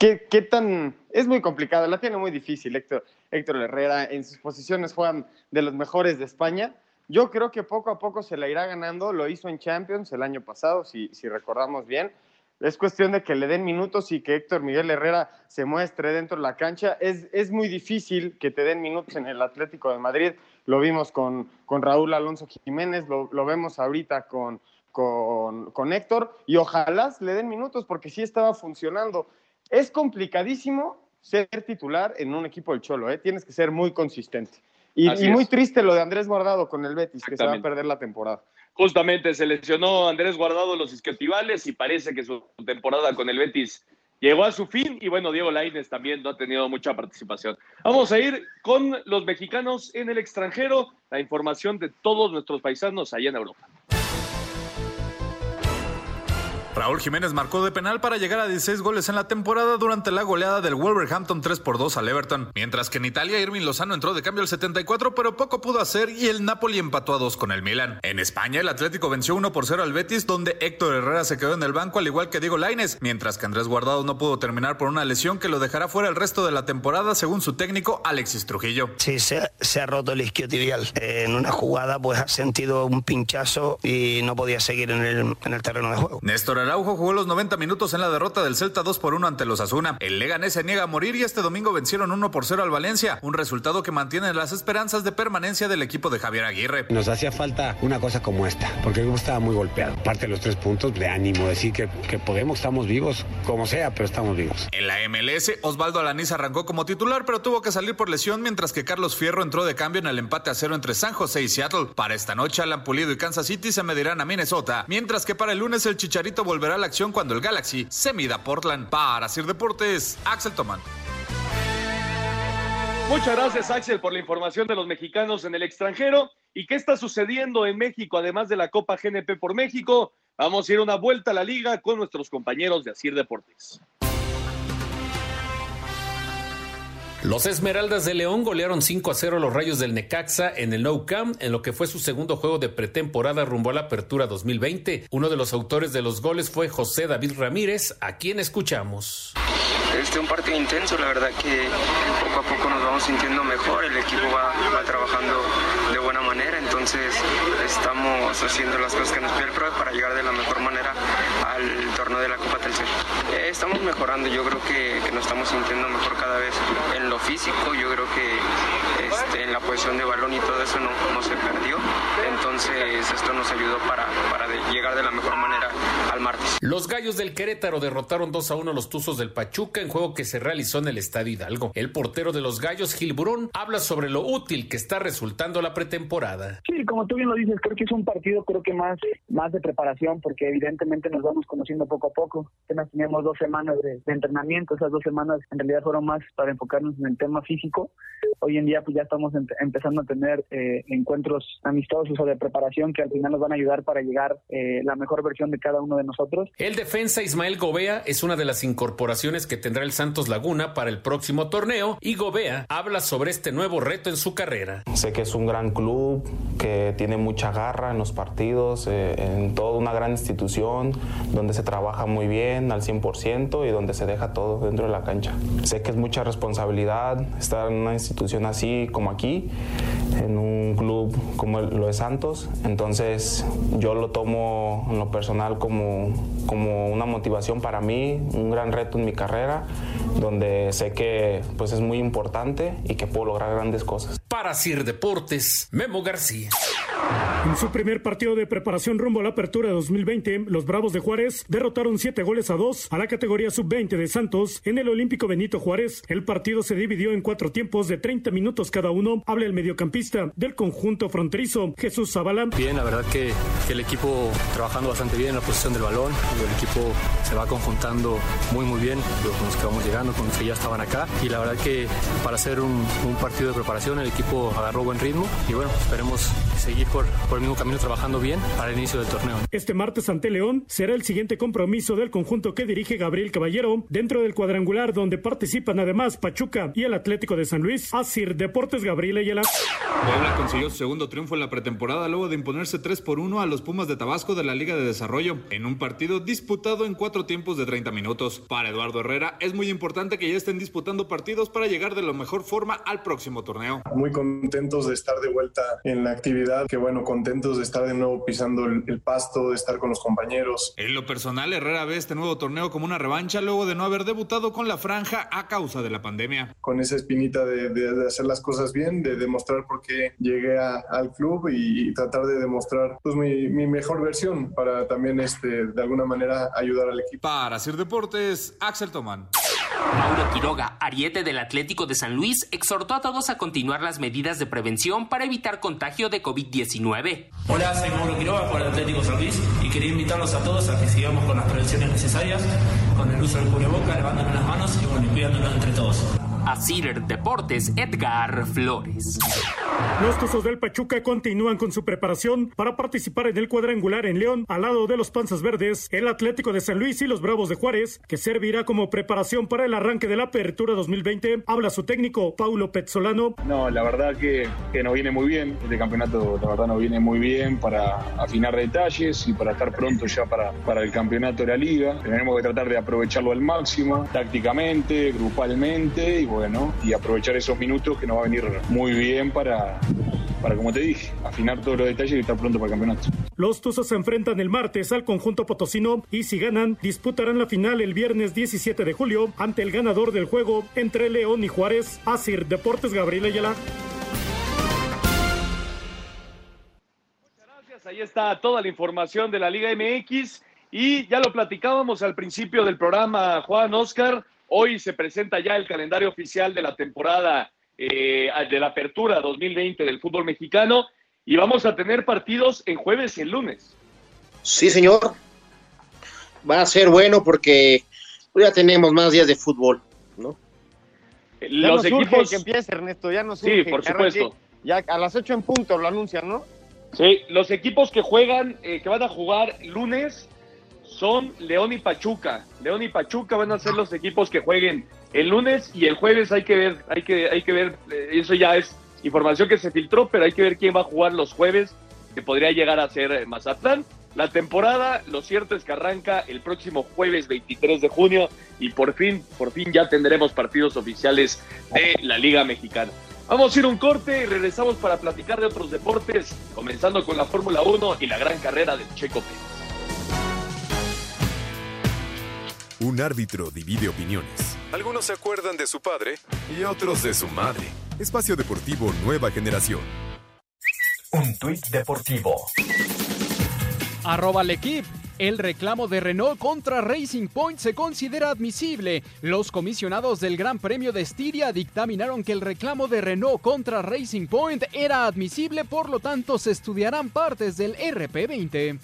Speaker 3: qué, qué tan... Es muy complicada, la tiene muy difícil Héctor, Héctor Herrera. En sus posiciones juegan de los mejores de España. Yo creo que poco a poco se la irá ganando. Lo hizo en Champions el año pasado, si, si recordamos bien. Es cuestión de que le den minutos y que Héctor Miguel Herrera se muestre dentro de la cancha. Es, es muy difícil que te den minutos en el Atlético de Madrid. Lo vimos con, con Raúl Alonso Jiménez, lo, lo vemos ahorita con, con, con Héctor y ojalá le den minutos porque sí estaba funcionando. Es complicadísimo ser titular en un equipo del Cholo, ¿eh? tienes que ser muy consistente. Y, muy triste lo de Andrés Guardado con el Betis, que se va a perder la temporada.
Speaker 2: Justamente se lesionó Andrés Guardado los isquiotibales y parece que su temporada con el Betis llegó a su fin. Y bueno, Diego Lainez también no ha tenido mucha participación. Vamos a ir con los mexicanos en el extranjero, la información de todos nuestros paisanos allá en Europa.
Speaker 15: Raúl Jiménez marcó de penal para llegar a 16 goles en la temporada durante la goleada del Wolverhampton 3 por 2 al Everton, mientras que en Italia Irving Lozano entró de cambio al 74 pero poco pudo hacer y el Napoli empató a 2 con el Milan. En España el Atlético venció 1 por 0 al Betis donde Héctor Herrera se quedó en el banco al igual que Diego Laines, mientras que Andrés Guardado no pudo terminar por una lesión que lo dejará fuera el resto de la temporada según su técnico Alexis Trujillo.
Speaker 16: Sí, se, se ha roto el isquiotibial. en una jugada pues ha sentido un pinchazo y no podía seguir en el, en el terreno de juego.
Speaker 15: Néstor Araujo jugó los 90 minutos en la derrota del Celta 2 por 1 ante los Asuna. El Leganés se niega a morir y este domingo vencieron 1 por 0 al Valencia, un resultado que mantiene las esperanzas de permanencia del equipo de Javier Aguirre.
Speaker 17: Nos hacía falta una cosa como esta, porque el grupo estaba muy golpeado. Parte de los tres puntos de ánimo, decir que, que podemos, estamos vivos, como sea, pero estamos vivos.
Speaker 15: En la MLS, Osvaldo Alaniz arrancó como titular, pero tuvo que salir por lesión, mientras que Carlos Fierro entró de cambio en el empate a cero entre San José y Seattle. Para esta noche, Alan Pulido y Kansas City se medirán a Minnesota, mientras que para el lunes el Chicharito volverá a la acción cuando el Galaxy se mida a Portland. Para Sir Deportes, Axel Tomán.
Speaker 2: Muchas gracias, Axel, por la información de los mexicanos en el extranjero. ¿Y qué está sucediendo en México, además de la Copa GNP por México? Vamos a ir una vuelta a la liga con nuestros compañeros de Asir Deportes.
Speaker 12: Los Esmeraldas de León golearon 5 a 0 a los Rayos del Necaxa en el Nou Camp en lo que fue su segundo juego de pretemporada rumbo a la apertura 2020. Uno de los autores de los goles fue José David Ramírez, a quien escuchamos.
Speaker 18: Este un partido intenso, la verdad que poco a poco nos vamos sintiendo mejor, el equipo va, va trabajando de buena manera, entonces estamos haciendo las cosas que nos pide el pro para llegar de la mejor manera al torneo de la Copa Telcel. Eh, estamos mejorando, yo creo que, que, nos estamos sintiendo mejor cada vez en lo físico, yo creo que este, en la posición de balón y todo eso no, no se perdió, entonces esto nos ayudó para, para de llegar de la mejor manera al martes.
Speaker 12: Los Gallos del Querétaro derrotaron 2 a 1 a los Tuzos del Pachuca en juego que se realizó en el Estadio Hidalgo. El portero de los Gallos, Gil Burón, habla sobre lo útil que está resultando la pretemporada.
Speaker 19: Sí, como tú bien lo dices, creo que es un partido creo que más, más de preparación porque evidentemente nos vamos conociendo poco a poco. Apenas teníamos dos semanas de, de entrenamiento, esas dos semanas en realidad fueron más para enfocarnos en el tema físico. Hoy en día pues ya estamos em empezando a tener eh, encuentros amistosos o de preparación que al final nos van a ayudar para llegar eh, la mejor versión de cada uno de nosotros.
Speaker 12: El defensa Ismael Gobea es una de las incorporaciones que tendrá el Santos Laguna para el próximo torneo y Gobea habla sobre este nuevo reto en su carrera.
Speaker 20: Sé que es un gran club, que tiene mucha garra en los partidos, eh, en toda una gran institución donde se trabaja muy bien al 100% y donde se deja todo dentro de la cancha. Sé que es mucha responsabilidad estar en una institución así como aquí, en un club como lo de Santos, entonces yo lo tomo en lo personal como, como una motivación para mí, un gran reto en mi carrera, donde sé que pues es muy importante y que puedo lograr grandes cosas.
Speaker 12: Para Sir Deportes, Memo García.
Speaker 13: En su primer partido de preparación rumbo a la apertura de 2020, los Bravos de Juárez derrotaron siete goles a dos a la categoría sub-20 de Santos en el Olímpico Benito Juárez. El partido se dividió en cuatro tiempos de 30 minutos cada uno. Habla el mediocampista del conjunto fronterizo, Jesús Zavala.
Speaker 21: Bien, la verdad que, el equipo trabajando bastante bien en la posición del balón. El equipo se va conjuntando muy, muy bien con los que vamos llegando, con los que ya estaban acá. Y la verdad que para hacer un partido de preparación, el equipo agarró buen ritmo. Y bueno, esperemos seguir por, por el mismo camino trabajando bien para el inicio del torneo.
Speaker 13: Este martes ante León será el siguiente compromiso del conjunto que dirige Gabriel Caballero dentro del cuadrangular donde participan además Pachuca y el Atlético de San Luis. Asir Deportes Gabriel Ayala.
Speaker 15: Puebla consiguió su segundo triunfo en la pretemporada luego de imponerse 3 por 1 a los Pumas de Tabasco de la Liga de Desarrollo en un partido disputado en cuatro tiempos de 30 minutos. Para Eduardo Herrera es muy importante que ya estén disputando partidos para llegar de la mejor forma al próximo torneo.
Speaker 22: Muy contentos de estar de vuelta en la actividad, que bueno, contentos de estar de nuevo pisando el, el, pasto, de estar con los compañeros.
Speaker 15: En lo personal, Herrera ve este nuevo torneo como una revancha luego de no haber debutado con la franja a causa de la pandemia.
Speaker 22: Con esa espinita de, de, de hacer las cosas bien, de demostrar por qué llegué a, al club y, y, tratar de demostrar pues, mi, mi, mejor versión para también este, de alguna manera ayudar al equipo.
Speaker 15: Para hacer deportes, Axel Tomán.
Speaker 7: Mauro Quiroga, ariete del Atlético de San Luis, exhortó a todos a continuar las medidas de prevención para evitar contagio de COVID-19.
Speaker 23: Hola, soy Mauro Quiroga por el Atlético San Luis y quería invitarlos a todos a que sigamos con las prevenciones necesarias, con el uso del cubreboca, lavándonos las manos y bueno, cuidándonos entre todos.
Speaker 7: A Cider Deportes, Edgar Flores.
Speaker 13: Los Tuzos del Pachuca continúan con su preparación para participar en el cuadrangular en León al lado de los Panzas Verdes, el Atlético de San Luis y los Bravos de Juárez, que servirá como preparación para el arranque de la apertura 2020. Habla su técnico, Paulo Pezzolano.
Speaker 24: No, la verdad que, que nos viene muy bien. Este campeonato, la verdad, nos viene muy bien para afinar detalles y para estar pronto ya para, para el campeonato de la liga. Tenemos que tratar de aprovecharlo al máximo, tácticamente, grupalmente y bueno, y aprovechar esos minutos que nos va a venir muy bien para para, como te dije, afinar todos los detalles y estar pronto para el campeonato.
Speaker 13: Los Tuzos se enfrentan el martes al conjunto potosino y si ganan, disputarán la final el viernes 17 de julio ante el ganador del juego entre León y Juárez. Asir Deportes Gabriel Ayala.
Speaker 2: Muchas gracias. Ahí está toda la información de la Liga MX y ya lo platicábamos al principio del programa, Juan Oscar. Hoy se presenta ya el calendario oficial de la temporada eh, de la apertura 2020 del fútbol mexicano y vamos a tener partidos en jueves y el lunes.
Speaker 4: Sí, señor. Va a ser bueno porque ya tenemos más días de fútbol, ¿no?
Speaker 3: Los equipos que empiece Ernesto, ya no
Speaker 2: Sí, por supuesto.
Speaker 3: Ya a las 8 en punto lo anuncian, ¿no?
Speaker 2: Sí, los equipos que juegan, eh, que van a jugar lunes, son León y Pachuca. León y Pachuca van a ser los equipos que jueguen el lunes y el jueves hay que ver, hay que, hay que ver, eh, eso ya es información que se filtró, pero hay que ver quién va a jugar los jueves, que podría llegar a ser eh, Mazatlán. La temporada, lo cierto es que arranca el próximo jueves 23 de junio y por fin, por fin ya tendremos partidos oficiales de la Liga Mexicana. Vamos a ir un corte y regresamos para platicar de otros deportes, comenzando con la Fórmula 1 y la gran carrera de Checo Pérez.
Speaker 5: Un árbitro divide opiniones. Algunos se acuerdan de su padre y otros de su madre. Espacio Deportivo Nueva Generación.
Speaker 6: Un tuit deportivo.
Speaker 1: Arroba L'Equipe. El reclamo de Renault contra Racing Point se considera admisible. Los comisionados del Gran Premio de Estiria dictaminaron que el reclamo de Renault contra Racing Point era admisible, por lo tanto se estudiarán partes del RP20.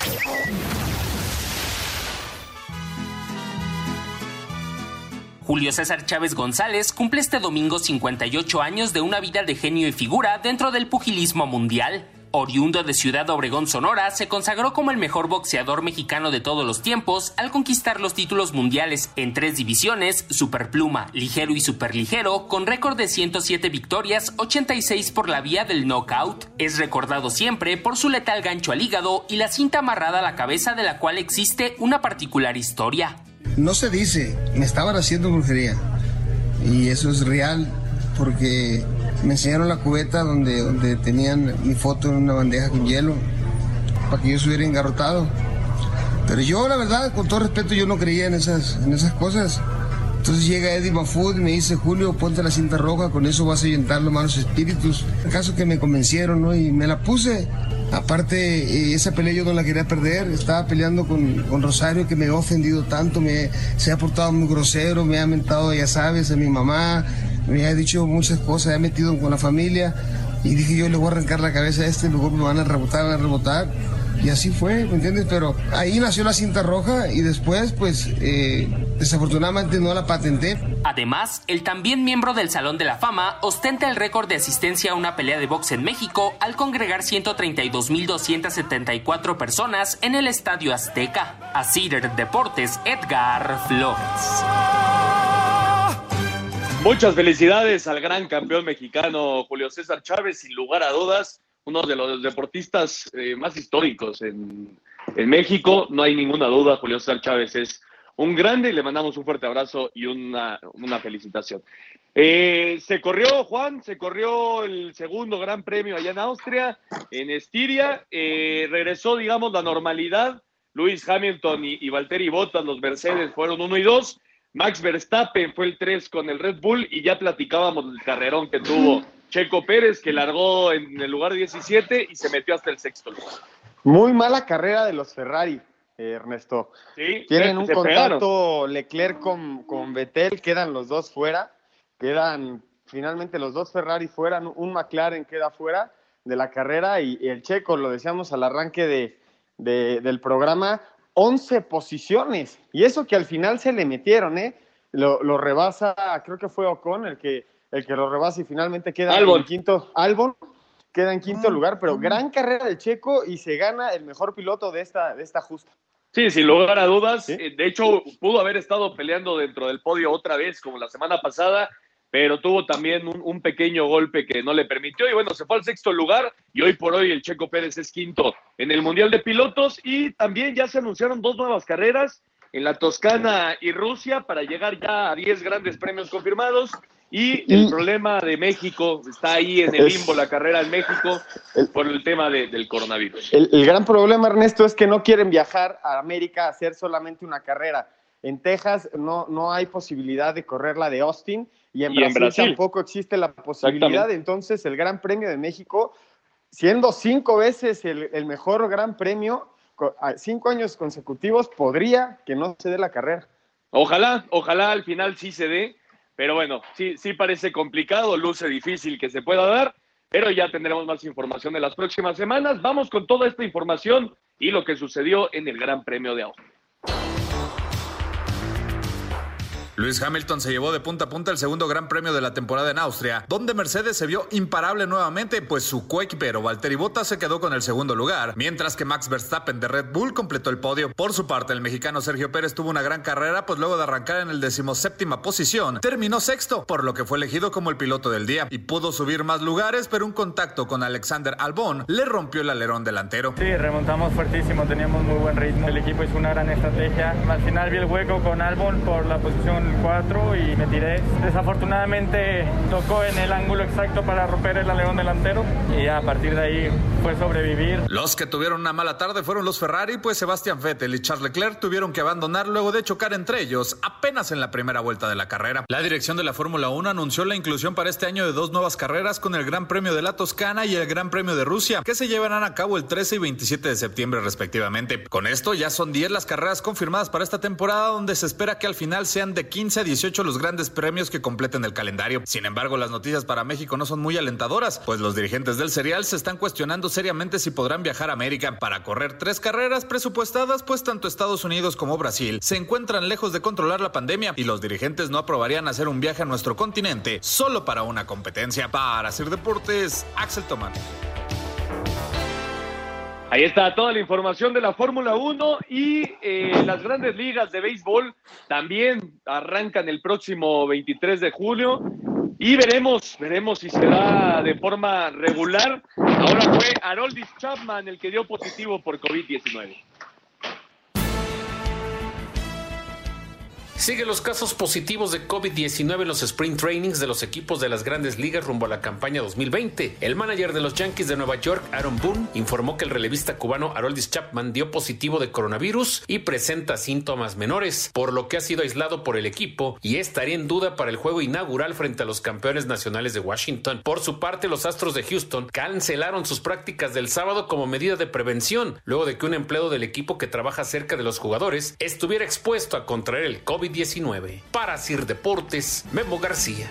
Speaker 7: Julio César Chávez González cumple este domingo 58 años de una vida de genio y figura dentro del pugilismo mundial. Oriundo de Ciudad Obregón, Sonora, se consagró como el mejor boxeador mexicano de todos los tiempos al conquistar los títulos mundiales en tres divisiones, superpluma, ligero y superligero, con récord de 107 victorias, 86 por la vía del knockout. Es recordado siempre por su letal gancho al hígado y la cinta amarrada a la cabeza de la cual existe una particular historia.
Speaker 25: No se dice, me estaban haciendo brujería. Y eso es real, porque me enseñaron la cubeta donde, donde tenían mi foto en una bandeja con hielo, para que yo estuviera engarrotado. Pero yo, la verdad, con todo respeto, yo no creía en esas, en esas cosas. Entonces llega Eddie Mafud y me dice, Julio, ponte la cinta roja, con eso vas a ahuyentar los malos espíritus. El caso que me convencieron, ¿no? Y me la puse. Aparte, eh, esa pelea yo no la quería perder. Estaba peleando con, con Rosario, que me ha ofendido tanto, me, se ha portado muy grosero, me ha mentado, ya sabes, a mi mamá, me ha dicho muchas cosas, me ha metido con la familia. Y dije, yo le voy a arrancar la cabeza a este, luego me van a rebotar, van a rebotar. Y así fue, ¿me entiendes? Pero ahí nació la cinta roja y después, pues, eh, desafortunadamente no la patenté.
Speaker 7: Además, el también miembro del Salón de la Fama ostenta el récord de asistencia a una pelea de box en México al congregar 132.274 personas en el Estadio Azteca. A Cider Deportes, Edgar Flores.
Speaker 2: Muchas felicidades al gran campeón mexicano Julio César Chávez, sin lugar a dudas, uno de los deportistas eh, más históricos en, México. No hay ninguna duda, Julio César Chávez es un grande y le mandamos un fuerte abrazo y una, felicitación. Eh, se corrió, Juan, se corrió el segundo gran premio allá en Austria, en Estiria. Eh, regresó, digamos, la normalidad. Luis Hamilton y, y Valtteri Bottas, los Mercedes, fueron uno y dos. Max Verstappen fue el 3 con el Red Bull y ya platicábamos del carrerón que tuvo Checo Pérez, que largó en el lugar 17 y se metió hasta el sexto lugar.
Speaker 3: Muy mala carrera de los Ferrari, Ernesto.
Speaker 2: Sí,
Speaker 3: Tienen un contacto Leclerc con, con Vettel, quedan los dos fuera, quedan finalmente los dos Ferrari fuera, un McLaren queda fuera de la carrera y, y el Checo, lo decíamos al arranque de, de, del programa, 11 posiciones. Y eso que al final se le metieron, ¿eh? Lo, lo, rebasa, creo que fue Ocon el que, el que lo rebasa y finalmente queda
Speaker 2: Albon.
Speaker 3: en quinto. Albon. queda en quinto lugar, pero gran carrera del Checo y se gana el mejor piloto de esta, de esta justa.
Speaker 2: Sí, sin lugar a dudas. Eh, de hecho, pudo haber estado peleando dentro del podio otra vez, como la semana pasada, pero tuvo también un, pequeño golpe que no le permitió. Y bueno, se fue al sexto lugar y hoy por hoy el Checo Pérez es quinto en el Mundial de Pilotos. Y también ya se anunciaron dos nuevas carreras en la Toscana y Rusia para llegar ya a 10 grandes premios confirmados. Y el problema de México está ahí en el limbo, la carrera en México, por el tema del coronavirus.
Speaker 3: El, gran problema, Ernesto, es que no quieren viajar a América a hacer solamente una carrera. En Texas no, no hay posibilidad de correr la de Austin y en, Brasil, tampoco existe la posibilidad. Entonces, el Gran Premio de México, siendo cinco veces el, el mejor Gran Premio, cinco años consecutivos, podría que no se dé la carrera.
Speaker 2: Ojalá, ojalá al final sí se dé pero bueno, sí, sí parece complicado, luce difícil que se pueda dar, pero ya tendremos más información en las próximas semanas. Vamos con toda esta información y lo que sucedió en el Gran Premio de Austria.
Speaker 15: Luis Hamilton se llevó de punta a punta el segundo gran premio de la temporada en Austria, donde Mercedes se vio imparable nuevamente, pues su coequipero Valtteri Bottas se quedó con el segundo lugar, mientras que Max Verstappen de Red Bull completó el podio. Por su parte, el mexicano Sergio Pérez tuvo una gran carrera, pues luego de arrancar en el decimoséptima posición, terminó sexto, por lo que fue elegido como el piloto del día y pudo subir más lugares, pero un contacto con Alexander Albon le rompió el alerón delantero.
Speaker 26: Sí, remontamos fuertísimo, teníamos muy buen ritmo, el equipo hizo una gran estrategia. Al final vi el hueco con Albon por la posición 4 y me tiré. Desafortunadamente tocó en el ángulo exacto para romper el alerón delantero y a partir de ahí fue sobrevivir.
Speaker 15: Los que tuvieron una mala tarde fueron los Ferrari, pues Sebastián Vettel y Charles Leclerc tuvieron que abandonar luego de chocar entre ellos apenas en la primera vuelta de la carrera. La dirección de la Fórmula 1 anunció la inclusión para este año de dos nuevas carreras con el Gran Premio de la Toscana y el Gran Premio de Rusia, que se llevarán a cabo el 13 y 27 de septiembre respectivamente. Con esto ya son 10 las carreras confirmadas para esta temporada donde se espera que al final sean de 15 a 18 los grandes premios que completen el calendario. Sin embargo, las noticias para México no son muy alentadoras, pues los dirigentes del serial se están cuestionando seriamente si podrán viajar a América para correr tres carreras presupuestadas, pues tanto Estados Unidos como Brasil se encuentran lejos de controlar la pandemia y los dirigentes no aprobarían hacer un viaje a nuestro continente solo para una competencia. Para hacer deportes, Axel Tomás.
Speaker 2: Ahí está toda la información de la Fórmula 1 y eh, las grandes ligas de béisbol también arrancan el próximo 23 de julio y veremos, veremos si será de forma regular. Ahora fue Haroldis Chapman el que dio positivo por COVID-19.
Speaker 12: Sigue los casos positivos de COVID-19 en los sprint trainings de los equipos de las grandes ligas rumbo a la campaña 2020. El manager de los Yankees de Nueva York, Aaron Boone, informó que el relevista cubano Haroldis Chapman dio positivo de coronavirus y presenta síntomas menores, por lo que ha sido aislado por el equipo y estaría en duda para el juego inaugural frente a los campeones nacionales de Washington. Por su parte, los Astros de Houston cancelaron sus prácticas del sábado como medida de prevención, luego de que un empleado del equipo que trabaja cerca de los jugadores estuviera expuesto a contraer el COVID 19 Para Sir Deportes, Memo García.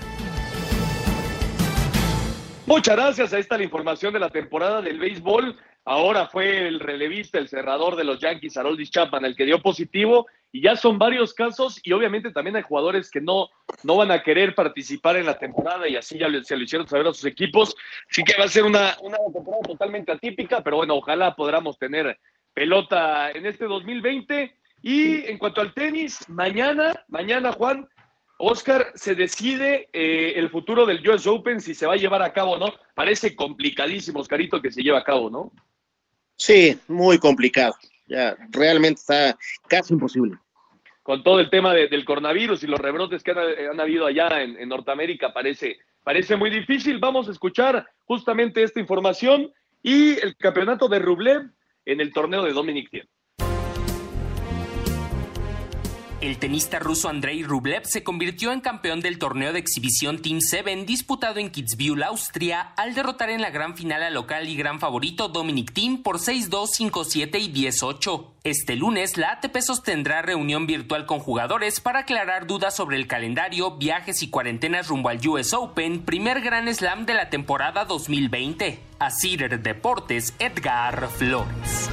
Speaker 2: Muchas gracias. Ahí está la información de la temporada del béisbol. Ahora fue el relevista, el cerrador de los Yankees, Haroldis Chapman, el que dio positivo. Y ya son varios casos y obviamente también hay jugadores que no, no van a querer participar en la temporada y así ya se lo hicieron saber a sus equipos. Así que va a ser una, una temporada totalmente atípica, pero bueno, ojalá podamos tener pelota en este 2020. Y en cuanto al tenis, mañana, mañana, Juan, Oscar, se decide eh, el futuro del US Open, si se va a llevar a cabo o no. Parece complicadísimo, Oscarito, que se lleve a cabo, ¿no?
Speaker 4: Sí, muy complicado. Ya, realmente está casi imposible.
Speaker 2: Con todo el tema del coronavirus y los rebrotes que han, habido allá en, Norteamérica, parece, parece muy difícil. Vamos a escuchar justamente esta información y el campeonato de Rublev en el torneo de Dominic Thiem.
Speaker 7: El tenista ruso Andrei Rublev se convirtió en campeón del torneo de exhibición Team 7 disputado en Kitzbühel, Austria, al derrotar en la gran final al local y gran favorito Dominic Thiem por 6-2, 5-7 y 10-8. Este lunes, la ATP sostendrá reunión virtual con jugadores para aclarar dudas sobre el calendario, viajes y cuarentenas rumbo al US Open, primer gran slam de la temporada 2020. Asir Deportes, Edgar Flores.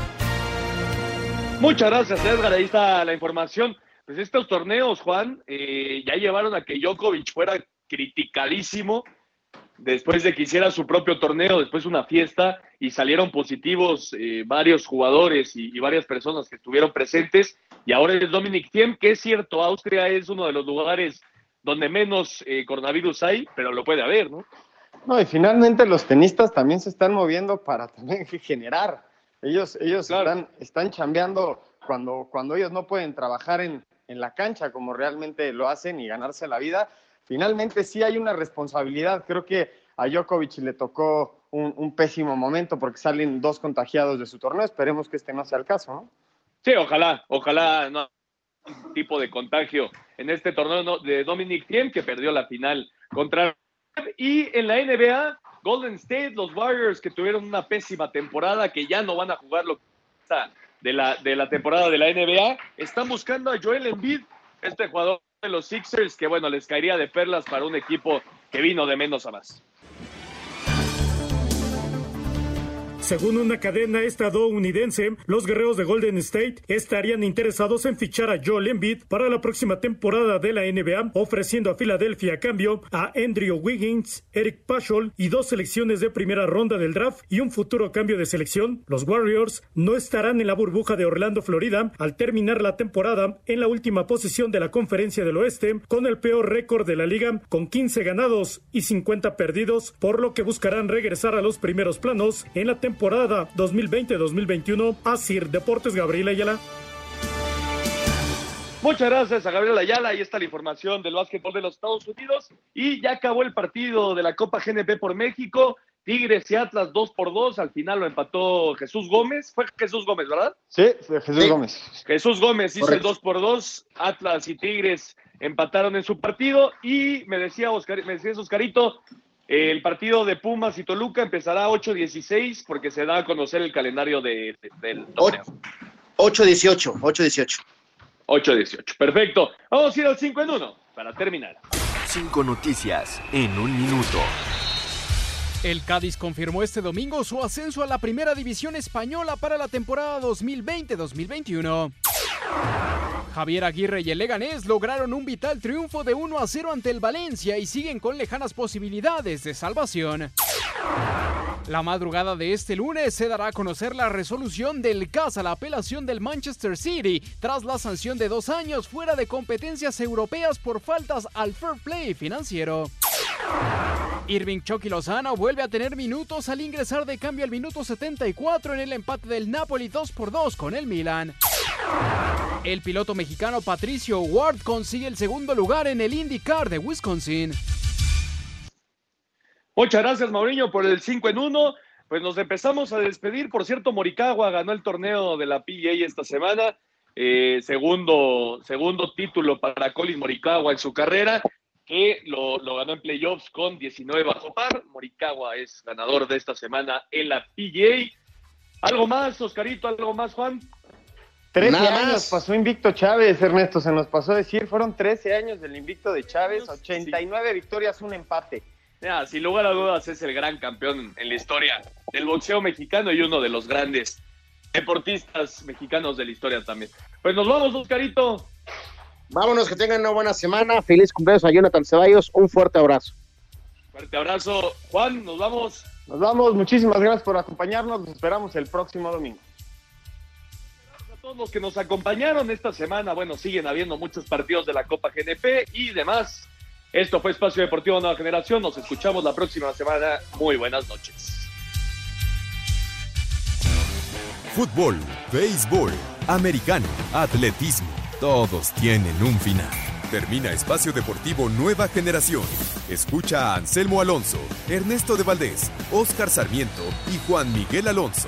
Speaker 2: Muchas gracias, Edgar. Ahí está la información. Pues estos torneos, Juan, eh, ya llevaron a que Djokovic fuera criticadísimo. después de que hiciera su propio torneo, después una fiesta y salieron positivos eh, varios jugadores y, varias personas que estuvieron presentes. Y ahora es Dominic Thiem, que es cierto, Austria es uno de los lugares donde menos eh, coronavirus hay, pero lo puede haber, ¿no?
Speaker 3: No, y finalmente los tenistas también se están moviendo para también *laughs* generar. Ellos, ellos están, están chambeando cuando, cuando ellos no pueden trabajar en, en la cancha como realmente lo hacen y ganarse la vida. Finalmente sí hay una responsabilidad. Creo que a Djokovic le tocó un, pésimo momento porque salen dos contagiados de su torneo. Esperemos que este no sea el caso, ¿no?
Speaker 2: Sí, ojalá, ojalá no tipo de contagio en este torneo de Dominic Thiem que perdió la final contra y en la NBA Golden State, los Warriors que tuvieron una pésima temporada, que ya no van a jugar lo de la, de la temporada de la NBA, están buscando a Joel Embiid, este jugador de los Sixers, que bueno, les caería de perlas para un equipo que vino de menos a más.
Speaker 13: Según una cadena estadounidense, los guerreros de Golden State estarían interesados en fichar a Joel Embiid para la próxima temporada de la NBA, ofreciendo a Filadelfia a cambio a Andrew Wiggins, Eric Paschall y dos selecciones de primera ronda del draft y un futuro cambio de selección. Los Warriors no estarán en la burbuja de Orlando, Florida, al terminar la temporada en la última posición de la Conferencia del Oeste, con el peor récord de la liga, con 15 ganados y 50 perdidos, por lo que buscarán regresar a los primeros planos en la temporada temporada 2020-2021. Asir Deportes, Gabriel Ayala.
Speaker 2: Muchas gracias a Gabriel Ayala. Ahí está la información del básquetbol de los Estados Unidos. Y ya acabó el partido de la Copa GNP por México. Tigres y Atlas 2 por 2. Al final lo empató Jesús Gómez. Fue Jesús Gómez, ¿verdad?
Speaker 3: Sí, Jesús Gómez.
Speaker 2: Jesús Gómez hizo el 2 por 2. Atlas y Tigres empataron en su partido. Y me decía, Oscar, me decía Oscarito, el partido de Pumas y Toluca empezará 8-16 porque se da a conocer el calendario de, del torneo.
Speaker 4: 8-18, 8-18.
Speaker 2: 8-18, perfecto. Vamos a ir al 5 en 1 para terminar.
Speaker 5: 5 noticias en un minuto.
Speaker 1: El Cádiz confirmó este domingo su ascenso a la primera división española para la temporada 2020-2021. Javier Aguirre y el Leganés lograron un vital triunfo de 1 a 0 ante el Valencia y siguen con lejanas posibilidades de salvación. La madrugada de este lunes se dará a conocer la resolución del CAS a la apelación del Manchester City tras la sanción de dos años fuera de competencias europeas por faltas al fair play financiero. Irving Chucky Lozano vuelve a tener minutos al ingresar de cambio al minuto 74 en el empate del Napoli 2 por 2 con el Milan. El piloto mexicano Patricio Ward consigue el segundo lugar en el IndyCar de Wisconsin.
Speaker 2: Muchas gracias, Mauriño, por el 5 en 1. Pues nos empezamos a despedir. Por cierto, Moricagua ganó el torneo de la PGA esta semana. Eh, segundo, segundo título para Colin Moricagua en su carrera, que lo, lo, ganó en playoffs con 19 bajo par. Moricagua es ganador de esta semana en la PGA. ¿Algo más, Oscarito? ¿Algo más, Juan?
Speaker 3: 13 años pasó invicto Chávez, Ernesto, se nos pasó a decir, fueron 13 años del invicto de Chávez, 89 victorias, un empate.
Speaker 2: Ya, sin lugar a dudas es el gran campeón en la historia del boxeo mexicano y uno de los grandes deportistas mexicanos de la historia también. Pues nos vamos, Oscarito.
Speaker 4: Vámonos, que tengan una buena semana. Feliz cumpleaños a Jonathan Ceballos. Un fuerte abrazo.
Speaker 2: Fuerte abrazo. Juan, nos vamos.
Speaker 3: Nos vamos. Muchísimas gracias por acompañarnos. Nos esperamos el próximo domingo
Speaker 2: todos los que nos acompañaron esta semana. Bueno, siguen habiendo muchos partidos de la Copa GNP y demás. Esto fue Espacio Deportivo Nueva Generación. Nos escuchamos la próxima semana. Muy buenas noches.
Speaker 5: Fútbol, béisbol, americano, atletismo. Todos tienen un final. Termina Espacio Deportivo Nueva Generación. Escucha a Anselmo Alonso, Ernesto de Valdés, Oscar Sarmiento y Juan Miguel Alonso